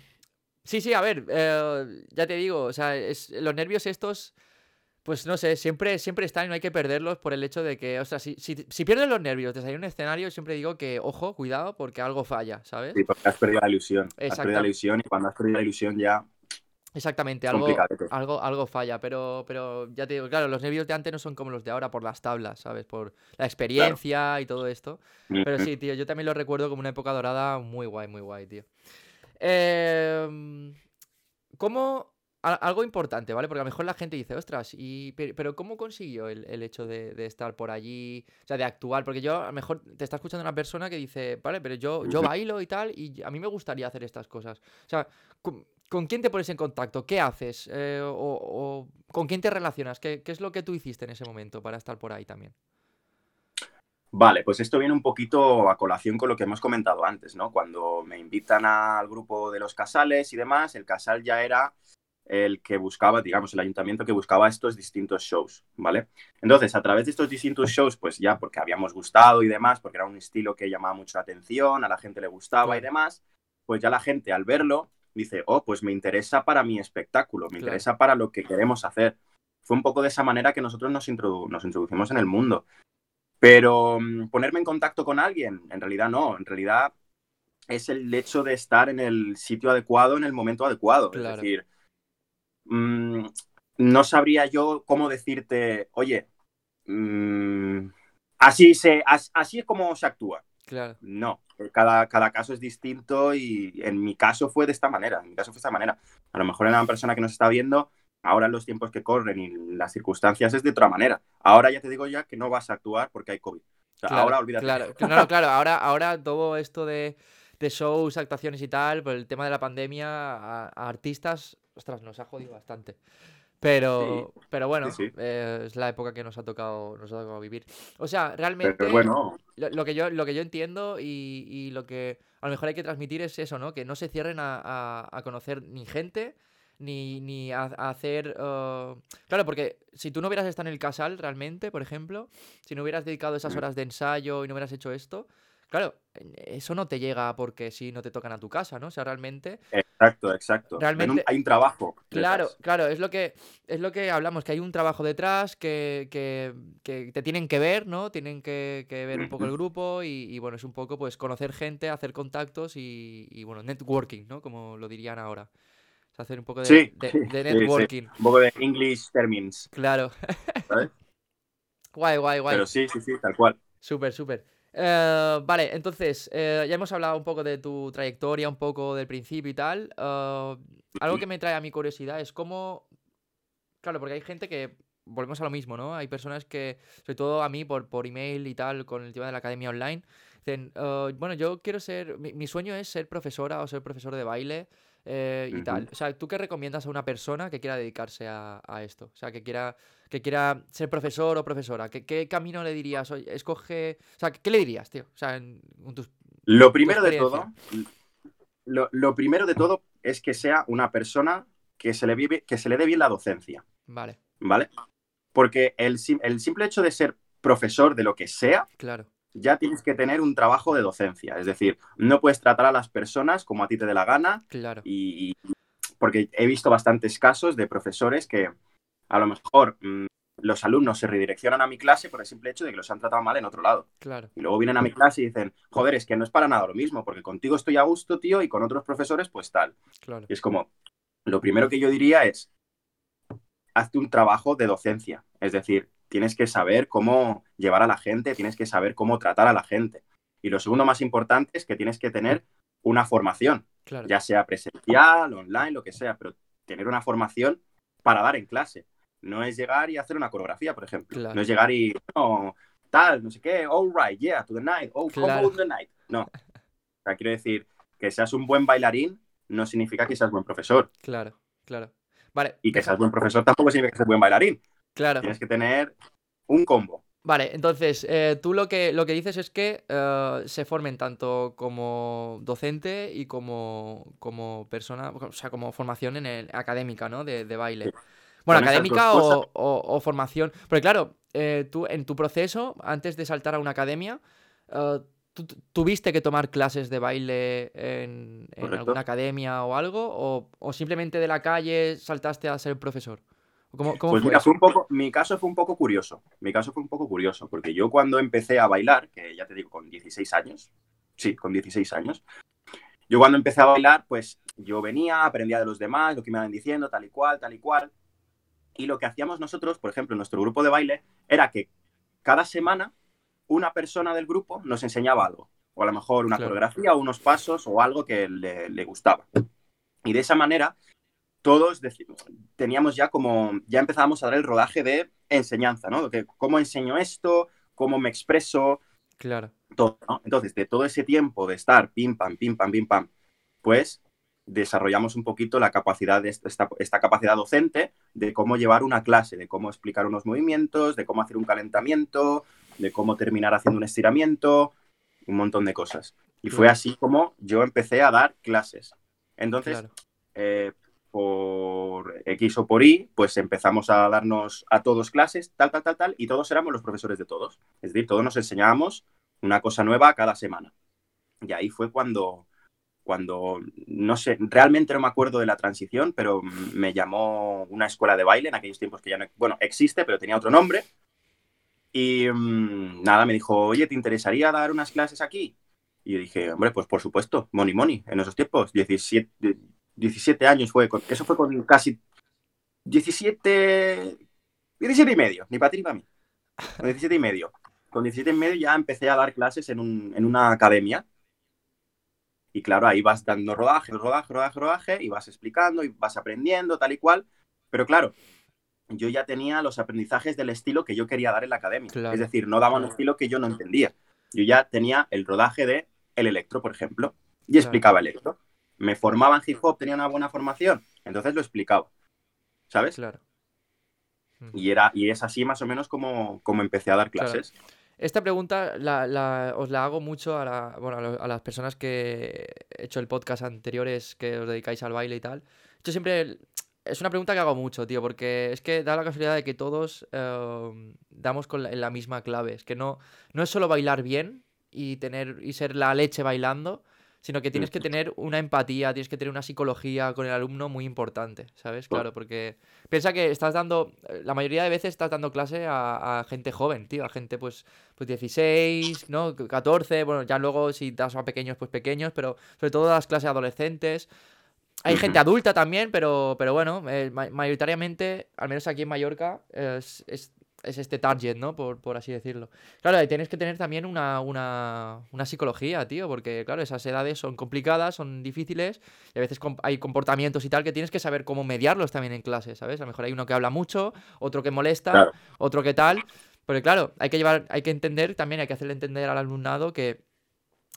sí, sí, a ver, eh, ya te digo, o sea, es, los nervios estos, pues no sé, siempre, siempre están y no hay que perderlos por el hecho de que, o sea, si, si, si pierdes los nervios de salir un escenario, siempre digo que, ojo, cuidado, porque algo falla, ¿sabes? Sí, porque has perdido la ilusión. Has perdido la ilusión y cuando has perdido la ilusión ya Exactamente, algo, algo, algo falla, pero, pero ya te digo, claro, los nervios de antes no son como los de ahora por las tablas, ¿sabes? Por la experiencia y todo esto. Pero sí, tío, yo también lo recuerdo como una época dorada muy guay, muy guay, tío. Em, ¿Cómo? Algo importante, ¿vale? Porque a lo mejor la gente dice, ostras, y, pe- pero ¿cómo consiguió el, el hecho de, de estar por allí? O sea, de actuar. Porque yo, a lo mejor te está escuchando una persona que dice, vale, pero yo, yo bailo y tal, y a mí me gustaría hacer estas cosas. O sea, ¿con, con quién te pones en contacto? ¿Qué haces? Eh, o, o ¿Con quién te relacionas? ¿Qué, qué es lo que tú hiciste en ese momento para estar por ahí también? Vale, pues esto viene un poquito a colación con lo que hemos comentado antes, ¿no? Cuando me invitan al grupo de los casales y demás, el casal ya era el que buscaba, digamos, el ayuntamiento que buscaba estos distintos shows, ¿vale? Entonces, a través de estos distintos shows, pues ya porque habíamos gustado y demás, porque era un estilo que llamaba mucho la atención, a la gente le gustaba y demás, pues ya la gente al verlo dice, oh, pues me interesa para mi espectáculo, me Claro. interesa para lo que queremos hacer. Fue un poco de esa manera que nosotros nos, introdu- nos introducimos en el mundo. Pero mm, ponerme en contacto con alguien, en realidad no, en realidad es el hecho de estar en el sitio adecuado, en el momento adecuado. Claro. Es decir, mm, no sabría yo cómo decirte, oye, mm, así, se, as- así es como se actúa. Claro. No, cada, cada caso es distinto y en mi caso fue de esta manera, en mi caso fue de esta manera. A lo mejor en una persona que nos está viendo, ahora en los tiempos que corren y las circunstancias es de otra manera. Ahora ya te digo ya que no vas a actuar porque hay COVID. O sea, Claro, ahora olvídate. Claro, claro, claro. Ahora, ahora todo esto de, de shows, actuaciones y tal, por el tema de la pandemia, a, a artistas, ostras, nos ha jodido bastante. Pero, pero bueno, sí. eh, es la época que nos ha tocado, nos ha tocado vivir. O sea, realmente Pero bueno, lo, lo que yo, lo que yo entiendo y, y lo que a lo mejor hay que transmitir es eso, ¿no? Que no se cierren a, a- a conocer ni gente, ni, ni a, a hacer... eh, Claro, porque si tú no hubieras estado en el casal realmente, por ejemplo, si no hubieras dedicado esas Mm. horas de ensayo y no hubieras hecho esto, claro, eso no te llega porque si no te tocan a tu casa, ¿no? O sea, realmente... exacto, exacto. Un- Realmente- hay un trabajo. Claro, detrás. claro, es lo que es lo que hablamos, que hay un trabajo detrás, que, que- que te tienen que ver, ¿no? Tienen que, que ver un poco el grupo y, y, bueno, es un poco pues conocer gente, hacer contactos y, y, bueno, networking, ¿no? Como lo dirían ahora. O sea, hacer un poco de, Sí, de- sí, de sí, sí. networking, Un poco de English termins, claro. ¿sabes? Guay, guay, guay. Pero sí, sí, sí, tal cual. Súper, súper. Eh, vale, entonces, eh, ya hemos hablado un poco de tu trayectoria, un poco del principio y tal. eh, algo que me trae a mi curiosidad es cómo... Claro, porque hay gente que... Volvemos a lo mismo, ¿no? Hay personas que, sobre todo a mí, por, por email y tal, con el tema de la academia online, dicen, eh, bueno, yo quiero ser... Mi, mi sueño es ser profesora o ser profesor de baile eh, y tal. O sea, ¿tú qué recomiendas a una persona que quiera dedicarse a, a esto? O sea, que quiera que quiera ser profesor o profesora, ¿qué, qué camino le dirías? Oye, escoge, o sea, ¿qué le dirías, tío? O sea, en, con tus... Lo primero de todo, lo, lo primero de todo es que sea una persona que se le, vive, que se le dé bien la docencia, Vale, ¿vale? Porque el, el simple hecho de ser profesor de lo que sea, claro, ya tienes que tener un trabajo de docencia. Es decir, no puedes tratar a las personas como a ti te dé la gana claro, y, y- porque he visto bastantes casos de profesores que a lo mejor mm, los alumnos se redireccionan a mi clase por el simple hecho de que los han tratado mal en otro lado. claro, Y luego vienen a mi clase y dicen, joder, es que no es para nada lo mismo, porque contigo estoy a gusto, tío, y con otros profesores, pues tal. claro, Y es como, lo primero que yo diría es, hazte un trabajo de docencia. Es decir, tienes que saber cómo llevar a la gente, tienes que saber cómo tratar a la gente. Y lo segundo más importante es que tienes que tener una formación, claro, ya sea presencial, online, lo que sea, pero tener una formación para dar en clase. No es llegar y hacer una coreografía, por ejemplo. Claro. No es llegar y, no, tal, no sé qué, all right, yeah, to the night, oh, Claro. on the night. No. O sea, quiero decir, que seas un buen bailarín no significa que seas buen profesor. claro, claro. Vale, Y que seas buen profesor tampoco significa que seas buen bailarín. claro. Tienes que tener un combo. Vale, entonces, eh, tú lo que, lo que dices es que eh, se formen tanto como docente y como, como persona, o sea, como formación en el, académica, ¿no? De, de baile. Sí. Bueno, académica o, o- o formación. Porque claro, eh, tú en tu proceso, antes de saltar a una academia, eh, ¿tú tu- tuviste que tomar clases de baile en, alguna academia o algo? O, o simplemente de la calle saltaste a ser profesor? ¿Cómo, cómo Pues fue mira, fue un poco, mi caso fue un poco curioso. Mi caso fue un poco curioso, porque yo cuando empecé a bailar, que ya te digo, con 16 años, sí, con 16 años, yo cuando empecé a bailar, pues yo venía, aprendía de los demás, lo que me iban diciendo, tal y cual, tal y cual. Y lo que hacíamos nosotros, por ejemplo, en nuestro grupo de baile, era que cada semana una persona del grupo nos enseñaba algo. O a lo mejor una Claro. coreografía o unos pasos o algo que le, le gustaba. Y de esa manera, todos teníamos ya como, ya empezábamos a dar el rodaje de enseñanza, ¿no? De cómo enseño esto, cómo me expreso, Claro, todo, ¿no? Entonces, de todo ese tiempo de estar pim, pam, pim, pam, pim, pam, pues desarrollamos un poquito la capacidad de esta, esta capacidad docente de cómo llevar una clase, de cómo explicar unos movimientos, de cómo hacer un calentamiento, de cómo terminar haciendo un estiramiento, un montón de cosas. Y fue así como yo empecé a dar clases. Entonces, claro. eh, por X o por Y, pues empezamos a darnos a todos clases, tal, tal, tal, tal, y todos éramos los profesores de todos. Es decir, todos nos enseñábamos una cosa nueva cada semana. Y ahí fue cuando, cuando, no sé, realmente no me acuerdo de la transición, pero me llamó una escuela de baile en aquellos tiempos que ya no, bueno, existe, pero tenía otro nombre. Y mm, nada, me dijo, oye, ¿te interesaría dar unas clases aquí? Y yo dije, hombre, pues por supuesto, money, money, en esos tiempos, 17, 17 años fue, con- eso fue con casi 17, 17 y medio, ni para ti ni para mí, con 17 y medio. con 17 y medio ya empecé a dar clases en, un, en una academia. Y claro, ahí vas dando rodaje, rodaje, rodaje, rodaje, y vas explicando y vas aprendiendo, tal y cual. Pero claro, yo ya tenía los aprendizajes del estilo que yo quería dar en la academia. Es decir, no daba un estilo que yo no entendía. Yo ya tenía el rodaje de el electro, por ejemplo, y explicaba electro. Me formaba en hip hop, tenía una buena formación, entonces lo explicaba. ¿Sabes? Claro. Y, era, y es así más o menos como, como empecé a dar clases. Esta pregunta os la hago mucho a, a, las personas que he hecho el podcast anteriores que os dedicáis al baile y tal. Yo siempre es una pregunta que hago mucho, tío, porque es que da la casualidad de que todos em, damos con la, misma clave. Es que no, no es solo bailar bien y tener y ser la leche bailando, sino que tienes que tener una empatía, tienes que tener una psicología con el alumno muy importante, ¿sabes? Claro, porque piensa que estás dando, la mayoría de veces estás dando clase a, gente joven, tío, a gente pues, pues 16, ¿no? 14, bueno, ya luego si das a pequeños, pues pequeños, pero sobre todo las clases adolescentes. Hay gente adulta también, pero, pero bueno, eh, mayoritariamente, al menos aquí en Mallorca, es, este target, ¿no? Por, por, así decirlo. Claro, tienes que tener también una, una, una, psicología, tío, porque claro, esas edades son complicadas, son difíciles, y a veces hay comportamientos y tal que tienes que saber cómo mediarlos también en clase, ¿sabes? A lo mejor hay uno que habla mucho, otro que molesta, otro que tal. Pero claro, hay que llevar, hay que entender también, hay que hacerle entender al alumnado que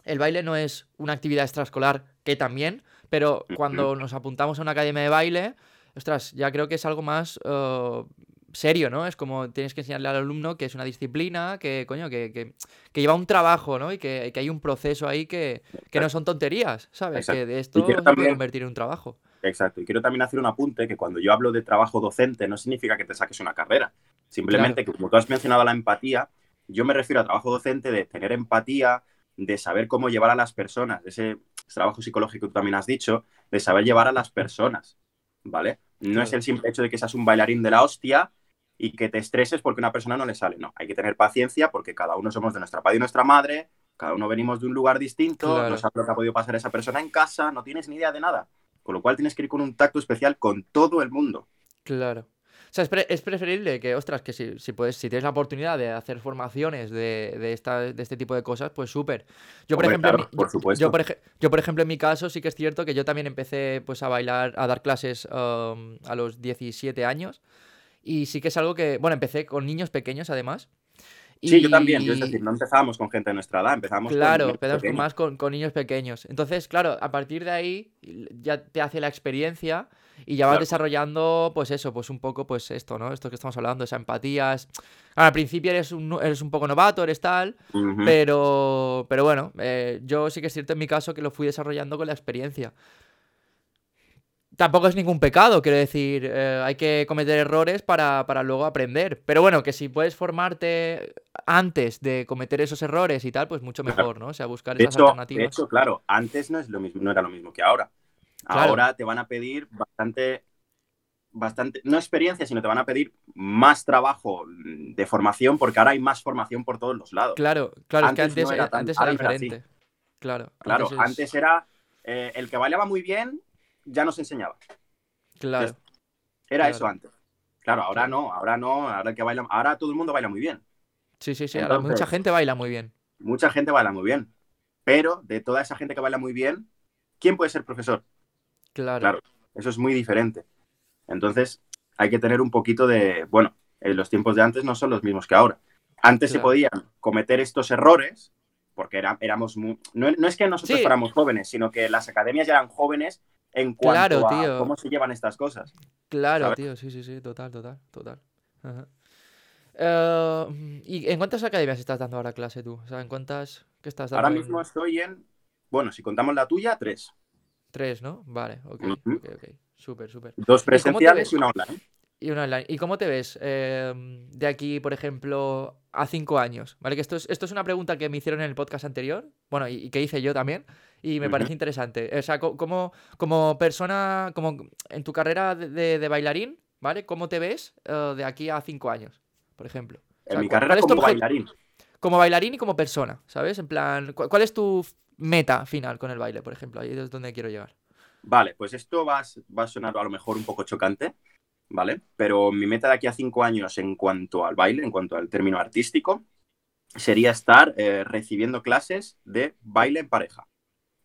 el baile no es una actividad extraescolar, que también, pero cuando nos apuntamos a una academia de baile, ostras, ya creo que es algo más uh, serio, ¿no? Es como tienes que enseñarle al alumno que es una disciplina, que, coño, que, que, que lleva un trabajo, ¿no? Y que, que, hay un proceso ahí que, no son tonterías, ¿sabes? Que de esto se puede convertir en un trabajo. Exacto. Y quiero también hacer un apunte que cuando yo hablo de trabajo docente no significa que te saques una carrera. Simplemente que como tú has mencionado la empatía, yo me refiero a trabajo docente de tener empatía, de saber cómo llevar a las personas, ese trabajo psicológico que tú también has dicho, de saber llevar a las personas, ¿vale? No es el simple hecho de que seas un bailarín de la hostia y que te estreses porque una persona no le sale, no, hay que tener paciencia porque cada uno somos de nuestra padre y nuestra madre, cada uno venimos de un lugar distinto, no sabes lo que ha podido pasar esa persona en casa, no tienes ni idea de nada, con lo cual tienes que ir con un tacto especial con todo el mundo. Claro. O sea, es, preferible que, ostras, que si, si, puedes, si tienes la oportunidad de hacer formaciones de, de, esta, de este tipo de cosas, pues súper. Yo, por ejemplo, por supuesto. Yo, por, yo, por ejemplo, en mi caso sí que es cierto que yo también empecé pues a bailar, a dar clases um, a los 17 años. Y sí que es algo que, bueno, empecé con niños pequeños además. Sí, yo también. es decir, no empezábamos con gente de nuestra edad, empezamos claro, con empezamos más con, con, niños pequeños. Entonces, claro, a partir de ahí ya te hace la experiencia y ya vas desarrollando, pues eso, pues un poco, pues esto, ¿no? Esto que estamos hablando, esa empatía. al principio eres un, eres un poco novato, eres tal, pero, pero bueno, eh, yo sí que es cierto en mi caso que lo fui desarrollando con la experiencia. Tampoco es ningún pecado, quiero decir, eh, hay que cometer errores para, para, luego aprender. Pero bueno, que si puedes formarte antes de cometer esos errores y tal, pues mucho mejor, ¿no? O sea, buscar esas alternativas. De hecho, claro, antes no, es lo mismo, no era lo mismo que ahora. Ahora te van a pedir bastante, bastante, no experiencia, sino te van a pedir más trabajo de formación, porque ahora hay más formación por todos los lados. Claro, claro, es que antes, era, antes era diferente. Claro, claro, antes, era eh, el que bailaba muy bien, ya nos enseñaba. Claro. Era eso antes. Claro, ahora no, ahora no, ahora que baila, ahora todo el mundo baila muy bien. Sí, sí, sí, ahora mucha gente baila muy bien. Mucha gente baila muy bien. Pero de toda esa gente que baila muy bien, ¿quién puede ser profesor? Claro. eso es muy diferente. Entonces, hay que tener un poquito de, bueno, eh, los tiempos de antes no son los mismos que ahora. Antes se podían cometer estos errores porque era, éramos muy... no, es que nosotros fuéramos jóvenes, sino que las academias ya eran jóvenes en cuanto a cómo se llevan estas cosas. Claro, tío, sí, sí, sí, total, total, total. Eh, ¿Y en cuántas academias estás dando ahora clase tú? O sea, ¿en cuántas que estás dando? Ahora mismo estoy en, bueno, si contamos la tuya, tres. Tres, ¿no? Vale, ok, ok, ok. Súper, súper. Dos presenciales y, una online. Y una online. ¿Y cómo te ves em, de aquí, por ejemplo, a cinco años? ¿Vale? Que esto es, esto es una pregunta que me hicieron en el podcast anterior, bueno, y, que hice yo también, y me parece interesante. O sea, como, como persona, como en tu carrera de, bailarín, ¿vale? ¿Cómo te ves eh, de aquí a cinco años, por ejemplo? en mi carrera como bailarín. Como bailarín y como persona, ¿sabes? En plan, ¿cuál es tu meta final con el baile, por ejemplo? Ahí es donde quiero llegar. Vale, pues esto va, va a sonar a lo mejor un poco chocante, ¿vale? Pero mi meta de aquí a cinco años en cuanto al baile, en cuanto al término artístico, sería estar eh, recibiendo clases de baile en pareja.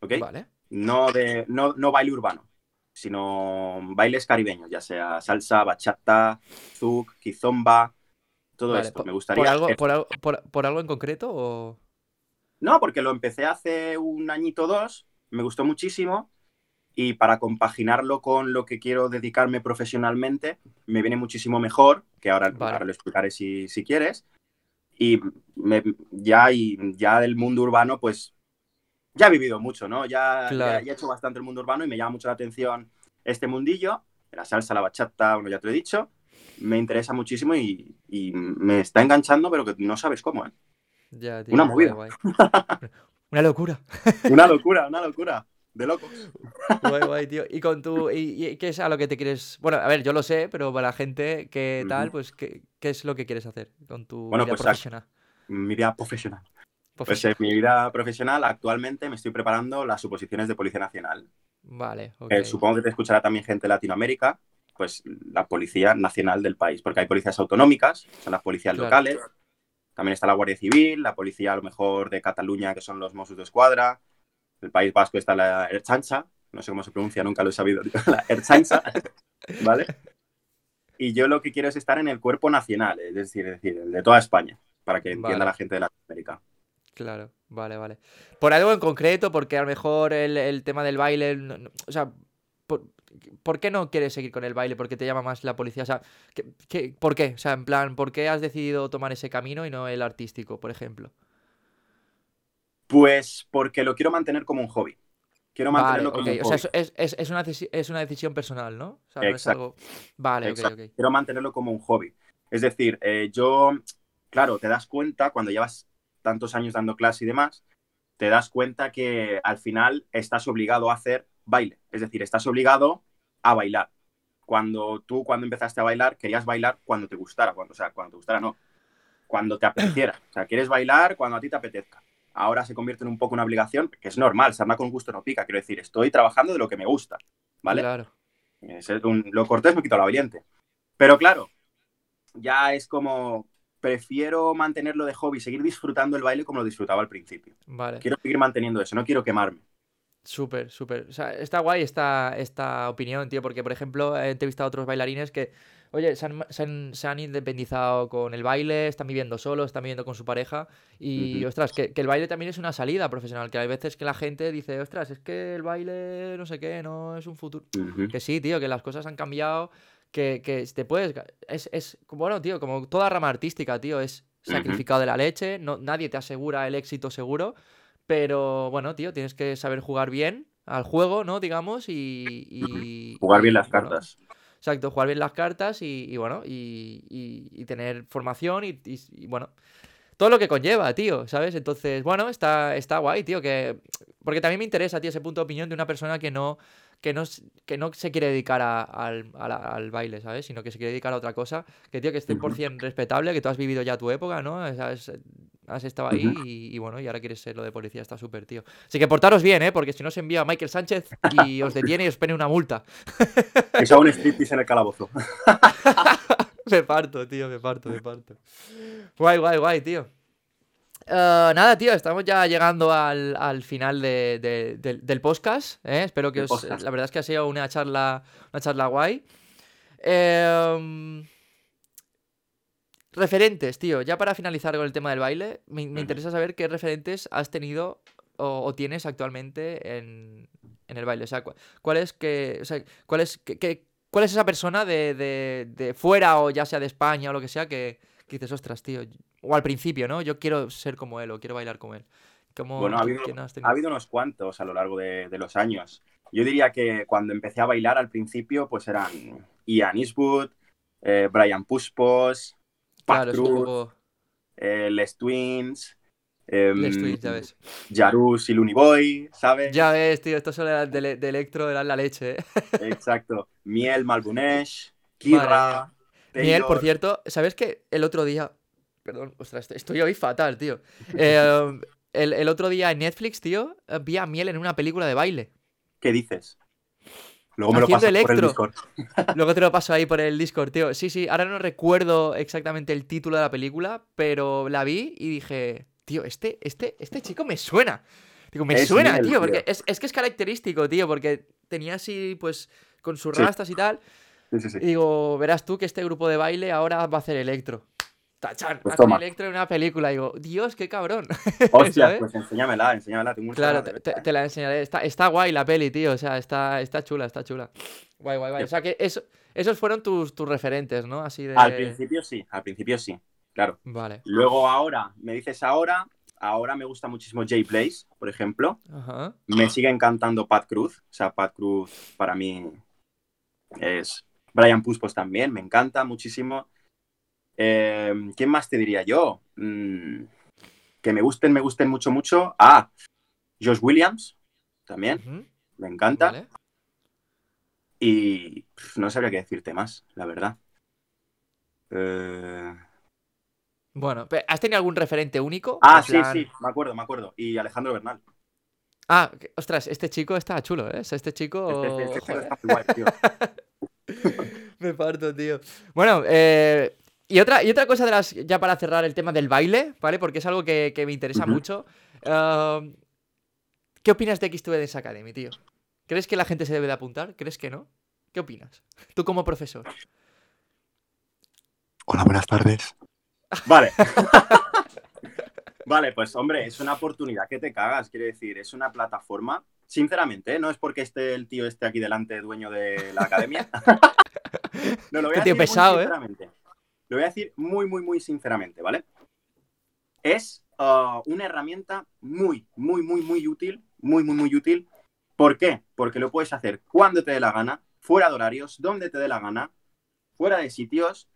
¿Ok? Vale. No, de, no, no baile urbano, sino bailes caribeños, ya sea salsa, bachata, zouk, kizomba, todo Vale, esto. por, Me gustaría. por algo, esto. por, algo, por- por algo en concreto o...? No, porque lo empecé hace un añito o dos, me gustó muchísimo y para compaginarlo con lo que quiero dedicarme profesionalmente, me viene muchísimo mejor, que ahora, Vale. ahora lo explicaré si, si quieres. Y me- ya, y ya del mundo urbano, pues ya he vivido mucho, ¿no? Ya, Claro. ya, ya he hecho bastante el mundo urbano y me llama mucho la atención este mundillo, la salsa, la bachata, bueno, ya te lo he dicho. Me interesa muchísimo y, y me está enganchando, pero que no sabes cómo, ¿eh? Ya, tío, Una movida. guay. Una locura. Una locura, una locura. De locos. Guay, guay, tío. Y con tu. Y, y qué es a lo que te quieres.? Bueno, a ver, yo lo sé, pero para la gente que tal, pues, ¿qué, qué es lo que quieres hacer con tu Bueno, vida pues, profesional? Mi vida profesional. Pues Profesional. en mi vida profesional actualmente me estoy preparando las oposiciones de Policía Nacional. Vale. Eh, supongo que te escuchará también gente de Latinoamérica, pues la Policía Nacional del país, porque hay policías autonómicas, son las policías Claro. locales, también está la Guardia Civil, la policía a lo mejor de Cataluña, que son los Mossos de Escuadra, el País Vasco está la Erchancha, no sé cómo se pronuncia, nunca lo he sabido, la Erchancha, ¿vale? Y yo lo que quiero es estar en el cuerpo nacional, es decir, es decir, el de toda España, para que entienda Vale. la gente de Latinoamérica. Claro, vale, vale. ¿Por algo en concreto? Porque a lo mejor el, el tema del baile. no- no- o sea, por, por qué no quieres seguir con el baile? ¿Por qué te llama más la policía? O sea, ¿qué, qué- por qué? O sea, en plan, ¿por qué has decidido tomar ese camino y no el artístico, por ejemplo? Pues porque lo quiero mantener como un hobby. Quiero mantenerlo como un O hobby. sea, es, es- es una, es una decisión personal, ¿no? O sea, no es algo. Vale, ok, Exacto. ok. Quiero mantenerlo como un hobby. Es decir, eh, yo, claro, te das cuenta cuando llevas tantos años dando clase y demás, te das cuenta que al final estás obligado a hacer baile. Es decir, estás obligado a bailar. Cuando tú, cuando empezaste a bailar, querías bailar cuando te gustara. Cuando, o sea, cuando te gustara, no. Cuando te apeteciera. O sea, quieres bailar cuando a ti te apetezca. Ahora se convierte en un poco una obligación, que es normal. Sarna con gusto no pica. Quiero decir, estoy trabajando de lo que me gusta. ¿Vale? Claro. Es un- lo cortés me quita lo valiente. Pero claro, ya es como prefiero mantenerlo de hobby, seguir disfrutando el baile como lo disfrutaba al principio. Vale. Quiero seguir manteniendo eso, no quiero quemarme. Súper, súper. O sea, está guay esta, esta opinión, tío, porque, por ejemplo, he entrevistado a otros bailarines que, oye, se han, se han- se han independizado con el baile, están viviendo solos, están viviendo con su pareja, y, Ujú. ostras, que, que el baile también es una salida profesional, que hay veces que la gente dice, ostras, es que el baile, no sé qué, no es un futuro. Ujú. Que sí, tío, que las cosas han cambiado, que, que te puedes... Es, es, bueno, tío, como toda rama artística, tío, es sacrificado de la leche, no, nadie te asegura el éxito seguro, pero bueno, tío, tienes que saber jugar bien al juego, ¿no? Digamos, y... y- Jugar bien y, las bueno, cartas. exacto, jugar bien las cartas y, y bueno, y, tener formación y, bueno, todo lo que conlleva, tío, ¿sabes? Entonces, bueno, está, está guay, tío, que... Porque también me interesa, tío, ese punto de opinión de una persona que no, que no, que no se quiere dedicar a- al, a la- al baile, ¿sabes? Sino que se quiere dedicar a otra cosa. Que, tío, que es 100% respetable, que tú has vivido ya tu época, ¿no? Has, has estado ahí y, y bueno, y ahora quieres ser lo de policía, está súper, tío. Así que portaros bien, ¿eh? Porque si no se envía a Michael Sánchez y os detiene y os pone una multa. Que sea un striptease en el calabozo. Me parto, tío, me parto, me parto. Guay, guay, guay, tío. Eh, nada, tío, estamos ya llegando al, al final de- de- del, del podcast. ¿eh? Espero que os. podcast. La verdad es que ha sido una charla, una charla guay. Em, referentes, tío. Ya para finalizar con el tema del baile, me, me interesa saber qué referentes has tenido o, o tienes actualmente en, en el baile. O sea, cu- cuál es que. O sea, cuál es qué- cuál es esa persona de, de- de fuera o ya sea de España o lo que sea que, que dices, ostras, tío. O al principio, ¿no? Yo quiero ser como él o quiero bailar como él. ¿Cómo, Bueno, ha habido, ha habido unos cuantos a lo largo de, de los años. Yo diría que cuando empecé a bailar al principio, pues eran Ian Eastwood, eh, Brian Puspos, Pat Claro, Cruz, poco. eh, Les Twins, em, Les Twins, ya ves. Jarus y Looney Boy, ¿sabes? Ya ves, tío, estos son de, de, de Electro, eran la leche, ¿eh? Exacto. Miel Malbunesh, Kirra, Miel, por cierto, ¿sabes que el otro día. Perdón, ostras, estoy hoy fatal, tío. Eh, el, el otro día en Netflix, tío, eh, vi a Miel en una película de baile. ¿Qué dices? Luego me lo pasas por el. Discord. Luego te lo paso ahí por el Discord, tío. Sí, sí, ahora no recuerdo exactamente el título de la película, pero la vi y dije, tío, este, este, este chico me suena. Digo, me Es suena, tío, tío. porque es, es que es característico, tío, porque tenía así, pues, con sus Sí. rastas y tal. Sí, sí, sí. Y digo, verás tú que este grupo de baile ahora va a hacer electro. Tachan, Pues electro en una película. Digo, Dios, qué cabrón. Hostia, pues enséñamela, enséñamela. Tengo Claro, de te, te- verla, te la enseñaré. Está, está guay la peli, tío. O sea, está, está chula, está chula. Guay, guay, guay. O sea que eso, esos fueron tus, tus referentes, ¿no? Así de. ¿eh? Al principio sí, al principio sí, claro. Vale. Luego ahora, me dices ahora, ahora me gusta muchísimo Jay Blaze, por ejemplo. Ajá. Me sigue encantando Pat Cruz. O sea, Pat Cruz para mí es. Brian Puspos también, me encanta muchísimo. Eh, ¿Quién más te diría yo? Mm, que me gusten, me gusten mucho, mucho. Ah, Josh Williams, también, me encanta. Vale. Y pff, no sabría qué decirte más, la verdad. Eh, Bueno, ¿has tenido algún referente único? Ah, sí, plan- sí, me acuerdo, me acuerdo. Y Alejandro Bernal. Ah, ostras, este chico está chulo, ¿eh? Este chico. Este- este- este está guay, tío. me parto, tío. Bueno, eh, y, otra, y otra cosa de las. Ya para cerrar el tema del baile, ¿vale? Porque es algo que, que me interesa mucho. Ah, ¿Qué opinas de X Dance Academy, tío? ¿Crees que la gente se debe de apuntar? ¿Crees que no? ¿Qué opinas? Tú como profesor. Hola, buenas tardes. Vale. vale, pues hombre, es una oportunidad que te cagas, quiero decir, es una plataforma. Sinceramente, ¿eh? no es porque esté el tío este aquí delante, dueño de la academia. no, lo voy Qué tío decir pesado, ¿eh? muy sinceramente. Lo voy a decir muy, muy, muy sinceramente, ¿vale? Es ah, una herramienta muy, muy, muy, muy útil, muy, muy, muy útil. ¿Por qué? Porque lo puedes hacer cuando te dé la gana, fuera de horarios, donde te dé la gana, fuera de sitios.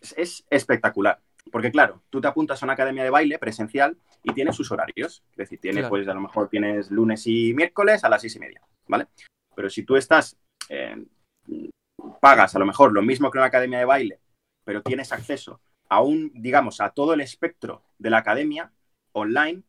Es, es espectacular. Porque claro, tú te apuntas a una academia de baile presencial y tiene sus horarios. Es decir, tiene, Claro. pues a lo mejor tienes lunes y miércoles a las seis y media, ¿vale? Pero si tú estás, eh, pagas a lo mejor lo mismo que una academia de baile, pero tienes acceso a un, digamos, a todo el espectro de la academia online,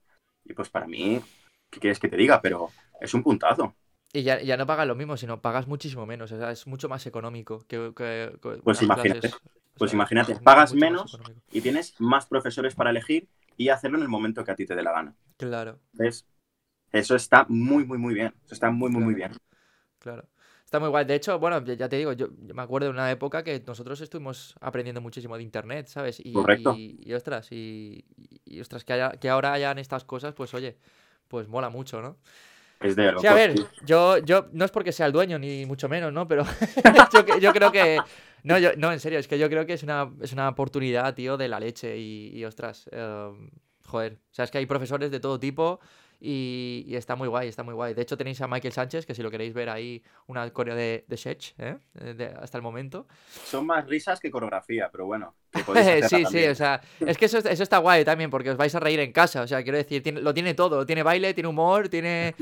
y pues para mí, ¿qué quieres que te diga? Pero es un puntazo. Y ya, ya no pagas lo mismo, sino pagas muchísimo menos. O sea, es mucho más económico que. que- que Pues imagínate, clases. O pues sea, imagínate, pagas menos. Y tienes más profesores para elegir y hacerlo en el momento que a ti te dé la gana. Claro. ¿Ves? Eso está muy, muy, muy bien. Eso está muy, muy, muy bien. Claro. Está muy guay. De hecho, bueno, ya, te digo, yo, yo me acuerdo de una época que nosotros estuvimos aprendiendo muchísimo de internet, ¿sabes? Y, Correcto. Y, y, ostras, y, ostras, que, haya- que ahora hayan estas cosas, pues oye, pues mola mucho, ¿no? Es de Sí, a ver, yo, yo no es porque sea el dueño, ni mucho menos, ¿no? Pero yo, creo que. No, yo, no, en serio, es que yo creo que es una, es una oportunidad, tío, de la leche. Y, y, ostras, em, joder. O sea, es que hay profesores de todo tipo y, y está muy guay, está muy guay. De hecho, tenéis a Michael Sánchez, que si lo queréis ver ahí, una coreo de, de Shech, ¿eh? De- hasta el momento. Son más risas que coreografía, pero bueno. que sí, sí, o sea, es que eso, eso está guay también, porque os vais a reír en casa. O sea, quiero decir, tiene- lo tiene todo. Tiene baile, tiene humor, tiene.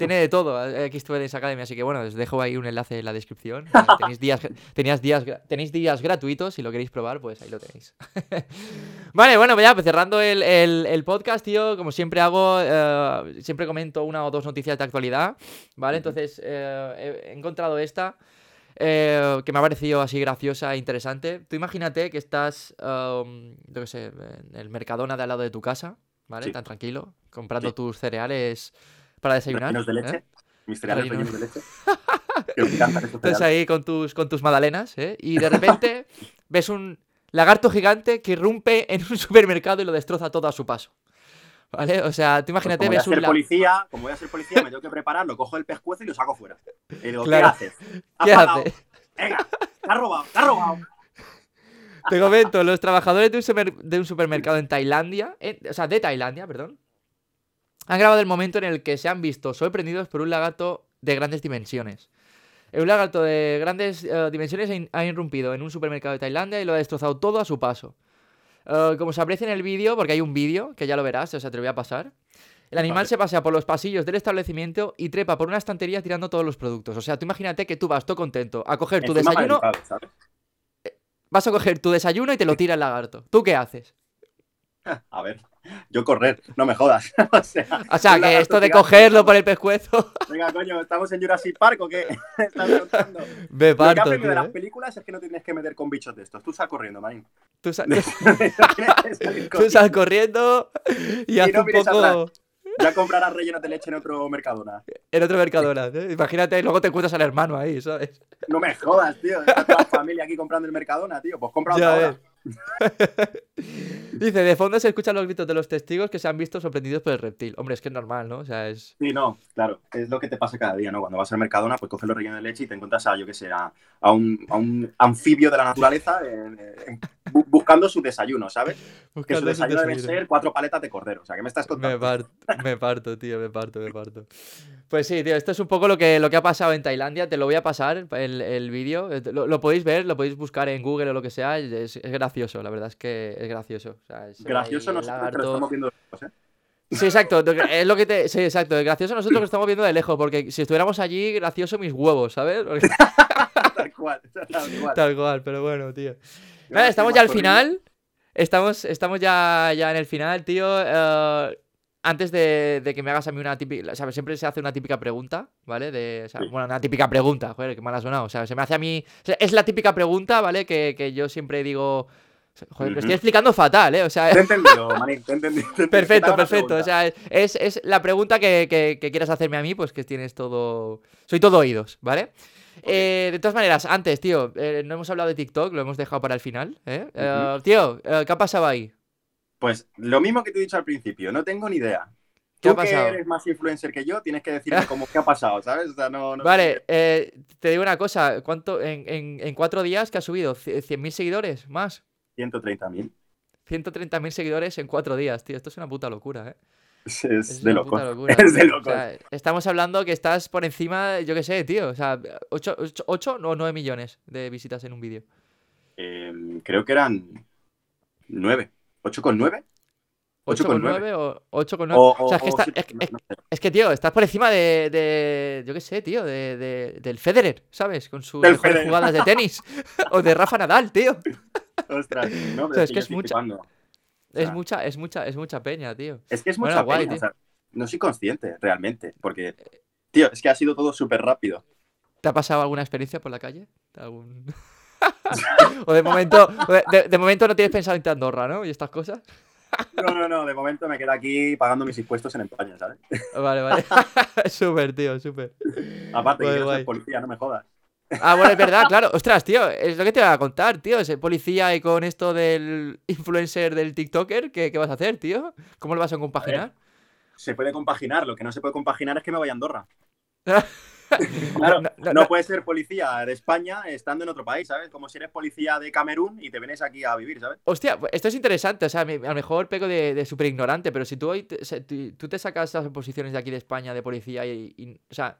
Tiene de todo eh, X Dance Academy, así que bueno, os dejo ahí un enlace en la descripción. Eh, tenéis, días, tenías días, tenéis días gratuitos, si lo queréis probar, pues ahí lo tenéis. vale, bueno, pues ya, pues cerrando el, el- el podcast, tío, como siempre hago, eh, siempre comento una o dos noticias de actualidad, ¿vale? Entonces, eh, he he encontrado esta, eh, que me ha parecido así graciosa e interesante. Tú imagínate que estás, um, yo qué sé, en el Mercadona de al lado de tu casa, ¿vale? Sí. Tan tranquilo, comprando Sí. tus cereales para desayunar. Rellenos de leche. ¿eh? Mis cereales Rellenos. rellenos de leche. Que me encantan cereales. ahí con tus, con tus magdalenas, ¿eh? Y de repente ves un lagarto gigante que irrumpe en un supermercado y lo destroza todo a su paso. ¿Vale? O sea, tú Pues imagínate, como voy a ves un policía, como voy a ser policía, me tengo que preparar, lo cojo del pescuezo y lo saco fuera. Y digo, Claro. ¿qué haces? ¿Has ¿Qué pagado? hace? Venga, te has robado, te has robado. Te comento, los trabajadores de un, super- de un supermercado en Tailandia, en- o sea, de Tailandia, perdón, han grabado el momento en el que se han visto sorprendidos por un lagarto de grandes dimensiones. Un lagarto de grandes eh, dimensiones ha in- ha irrumpido en un supermercado de Tailandia y lo ha destrozado todo a su paso. Eh, como se aprecia en el vídeo, porque hay un vídeo que ya lo verás, o sea, te lo voy a pasar. El animal Vale. se pasea por los pasillos del establecimiento y trepa por una estantería tirando todos los productos. O sea, tú imagínate que tú vas todo contento a coger tu Encima desayuno, ¿sabes? vas a coger tu desayuno y te lo tira el lagarto. ¿Tú qué haces? A ver, Yo correr, no me jodas. o sea, O sea, un que esto de cogerlo por el pescuezo. Venga, coño, estamos en Jurassic Park o qué? Estás contando. Me Lo que parto, aprendo de tío. las ¿eh? películas es que no tienes que meter con bichos de estos. Tú sal corriendo, manín. Tú, sa- Tienes que salir tú sal corriendo y haz no un poco Ya comprarás rellenos de leche en otro Mercadona. en otro Mercadona. ¿eh? Imagínate, luego te encuentras al hermano ahí, ¿sabes? No me jodas, tío. Está toda la familia aquí comprando el Mercadona, tío. Pues compra otra. Dice, de fondo se escuchan los gritos de los testigos que se han visto sorprendidos por el reptil. Hombre, es que es normal, ¿no? O sea, es... Sí, no, claro. Es lo que te pasa cada día, ¿no? Cuando vas al Mercadona, pues coges los rellenos de leche y te encuentras a, yo qué sé, a, un, a un anfibio de la naturaleza en- bu- buscando su desayuno, ¿sabes? Que su buscando desayuno debe desayuno. ser cuatro paletas de cordero. O sea, ¿qué me estás Me contando? parto, me parto, tío, me parto, me parto. Pues sí, tío, esto es un poco lo que, lo que ha pasado en Tailandia. Te lo voy a pasar, el, el vídeo. Eh, Lo, lo podéis ver, lo podéis buscar en Google o lo que sea. Es, es gracioso, la verdad es que es gracioso. O sea, Gracioso nosotros, pero estamos viendo lejos, ¿eh? Sí, exacto. que- Es lo que te. Sí, exacto. Es gracioso nosotros que estamos viendo de lejos, porque si estuviéramos allí, gracioso mis huevos, ¿sabes? Porque- Tal cual, tal cual. Tal cual, pero bueno, tío. Nada, estamos ya al final. Estamos, estamos ya, ya en el final, tío. Eh, antes de, de que me hagas a mí una típica. ¿sabes? Siempre se hace una típica pregunta, ¿vale? De, o sea, Sí. Bueno, una típica pregunta, joder, que mal ha sonado. O sea, se me hace a mí. o sea, es la típica pregunta, ¿vale? Que, que yo siempre digo. Joder, que estoy explicando fatal, ¿eh? O sea, Te he entendido, Manín, te he entendido. te he entendido. Te Perfecto, perfecto. O sea, es, es la pregunta que, que- que quieras hacerme a mí, pues que tienes todo. Soy todo oídos, ¿vale? Eh, de todas maneras, antes, tío, eh, no hemos hablado de TikTok, lo hemos dejado para el final. ¿eh? Eh, tío, ¿qué ha pasado ahí? Pues lo mismo que te he dicho al principio, no tengo ni idea. ¿Qué ha Tú que pasado? eres más influencer que yo, tienes que decirme cómo qué ha pasado, ¿sabes? O sea, no, no Vale, eh, te digo una cosa. ¿Cuánto en, en- en cuatro días que ha subido? ¿Cie- ¿100.000 seguidores? ¿Más? Qué. 130.000. 130.000 seguidores en cuatro días, tío. Esto es una puta locura, ¿eh? Es, Es es de loco. Es de tío. O loco. sea, estamos hablando que estás por encima, yo qué sé, tío. O sea, 8, o 9 millones de visitas en un vídeo. Eh, creo que eran 9. ¿8,9? 8,9 o 8,9. O, O sea, es que, o está- sí, es, no, es- no sé. es que, tío, estás por encima de, de- yo qué sé, tío, de, de- del Federer, ¿sabes? Con sus jugadas de tenis. o de Rafa Nadal, tío. Ostras, no, O pero sea, es yo que es mucha-. Es mucha, es mucha, es mucha peña, tío. Es que es Bueno, mucha guay, peña, o sea, no soy consciente realmente, porque, tío, es que ha sido todo súper rápido. ¿Te ha pasado alguna experiencia por la calle? ¿Algún... o de momento, de, momento no tienes pensado irte a Andorra, ¿no? Y estas cosas. No, no, no, de momento me quedo aquí pagando mis impuestos en España, ¿sabes? Vale, vale. súper, tío, súper. Aparte, que guay. ser policía, no me jodas. Ah, bueno, es verdad, claro. Ostras, tío, es lo que te voy a contar, tío. Ese policía y con esto del influencer del TikToker, ¿qué, qué vas a hacer, tío? ¿Cómo lo vas a compaginar? Se puede compaginar, lo que no se puede compaginar es que me vaya a Andorra. Claro, No, no, puedes ser policía de España estando en otro país, ¿sabes? Como si eres policía de Camerún y te vienes aquí a vivir, ¿sabes? Hostia, pues esto es interesante. O sea, a lo mejor pego de, de súper ignorante, pero si tú, hoy te, tú- te sacas las oposiciones de aquí de España de policía y, y- O sea,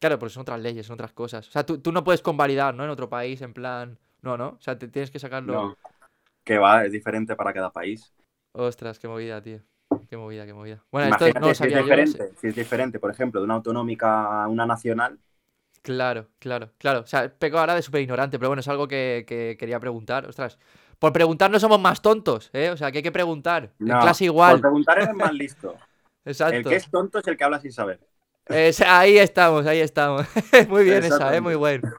claro, porque son otras leyes, son otras cosas. O sea, tú, tú no puedes convalidar, ¿no? En otro país, en plan. No, ¿no? O sea, te tienes que sacarlo. No. Que va, es diferente para cada país. Ostras, qué movida, tío. Qué movida, qué movida. Bueno, esto Imagínate no lo si es yo. diferente, si es diferente, por ejemplo, de una autonómica a una nacional. Claro, claro, claro. O sea, peco ahora de súper ignorante, pero bueno, es algo que, que quería preguntar. Ostras, por preguntar no somos más tontos, ¿eh? O sea, que hay que preguntar. En No, clase Por igual. preguntar eres más listo. El Exacto. que es tonto es el que habla sin saber. Es- ahí estamos, ahí estamos. muy bien esa, ¿eh? Muy bueno.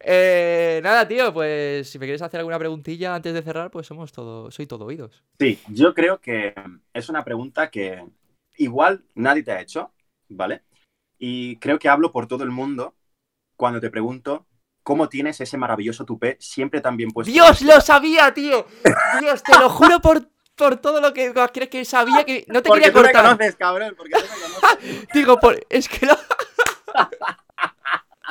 Eh, nada, tío, pues si me quieres hacer alguna preguntilla antes de cerrar, pues somos todo, soy todo oídos. Sí, yo creo que es una pregunta que igual nadie te ha hecho, ¿vale? Y creo que hablo por todo el mundo cuando te pregunto cómo tienes ese maravilloso tupé siempre tan bien puesto. ¡Dios, lo sabía, tío! Dios, te lo juro por, por todo lo que crees que sabía que no te Porque quería tú me cortar. conoces, cabrón, porque tú me conoces. Digo, por... es que lo...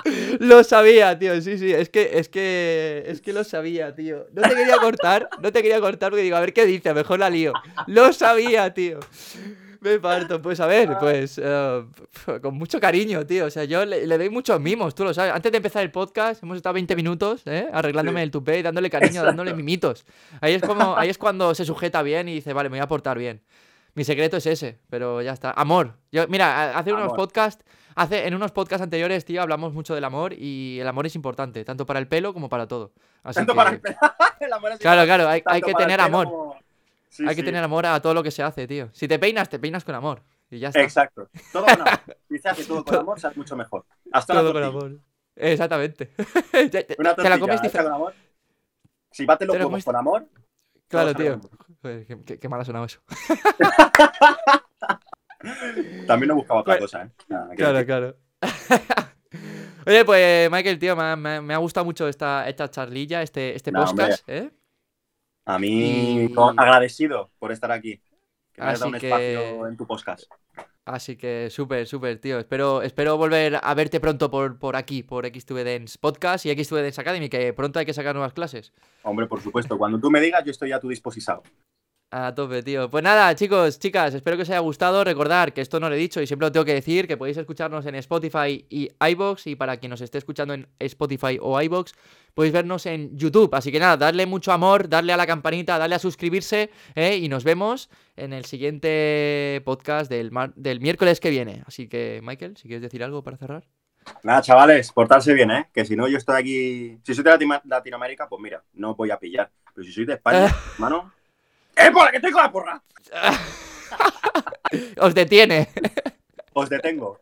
lo sabía, tío, sí, sí, es que, es que, es que lo sabía, tío. No te quería cortar, no te quería cortar porque digo, a ver qué dice, mejor la lío. Lo sabía, tío. Me parto, pues a ver, pues eh, con mucho cariño, tío. O sea, yo le, le doy muchos mimos, tú lo sabes. Antes de empezar el podcast, hemos estado 20 minutos, ¿eh? Arreglándome Sí. el tupé y dándole cariño, Exacto. dándole mimitos. Ahí es, como, ahí es cuando se sujeta bien y dice, vale, me voy a portar bien. Mi secreto es ese, pero ya está. Amor. Yo, mira, hace unos podcasts, hace, en unos podcasts anteriores, tío, hablamos mucho del amor y el amor es importante, tanto para el pelo como para todo. Así Tanto que- para el pelo. el amor es Claro, claro, hay, que tener amor. como- Sí, Hay que sí. tener amor a todo lo que se hace, tío. Si te peinas, te peinas con amor. Y ya está. Exacto. Todo con amor. Si se hace todo con amor, se hace mucho mejor. Hasta Todo con amor. Exactamente. Te- la hecha diferente. con amor. Si bates los Te la huevos comes- con amor, Claro, tío. Joder, qué, qué- qué mal ha sonado eso. también no buscaba otra Pues- cosa, ¿eh? Nada, Claro, claro. Oye, pues Michael, tío, me ha, me gustado mucho esta, esta charlilla, este, este No, hombre. podcast, ¿eh? A mí, Y- agradecido por estar aquí. Que me hayas dado Así un que- espacio en tu podcast. Así que súper, súper, tío. Espero, espero volver a verte pronto por, por aquí, por XTV Dance Podcast y XTV Dance Academy, que pronto hay que sacar nuevas clases. Hombre, por supuesto. Cuando tú me digas, yo estoy a tu disposición. A tope, tío. Pues nada, chicos, chicas, espero que os haya gustado. Recordar que esto no lo he dicho y siempre lo tengo que decir, que podéis escucharnos en Spotify y iBox. Y para quien nos esté escuchando en Spotify o iBox, podéis vernos en YouTube. Así que nada, darle mucho amor, darle a la campanita, darle a suscribirse. ¿eh? Y nos vemos en el siguiente podcast del, mar- del miércoles que viene. Así que, Michael, si quieres decir algo para cerrar. Nada, chavales, portarse bien, ¿eh? Que si no, yo estoy aquí. Si soy de Latinoamérica, pues mira, no os voy a pillar. Pero si soy de España, hermano. ¡Eh, por la que tengo la porra! Os detiene. Os detengo.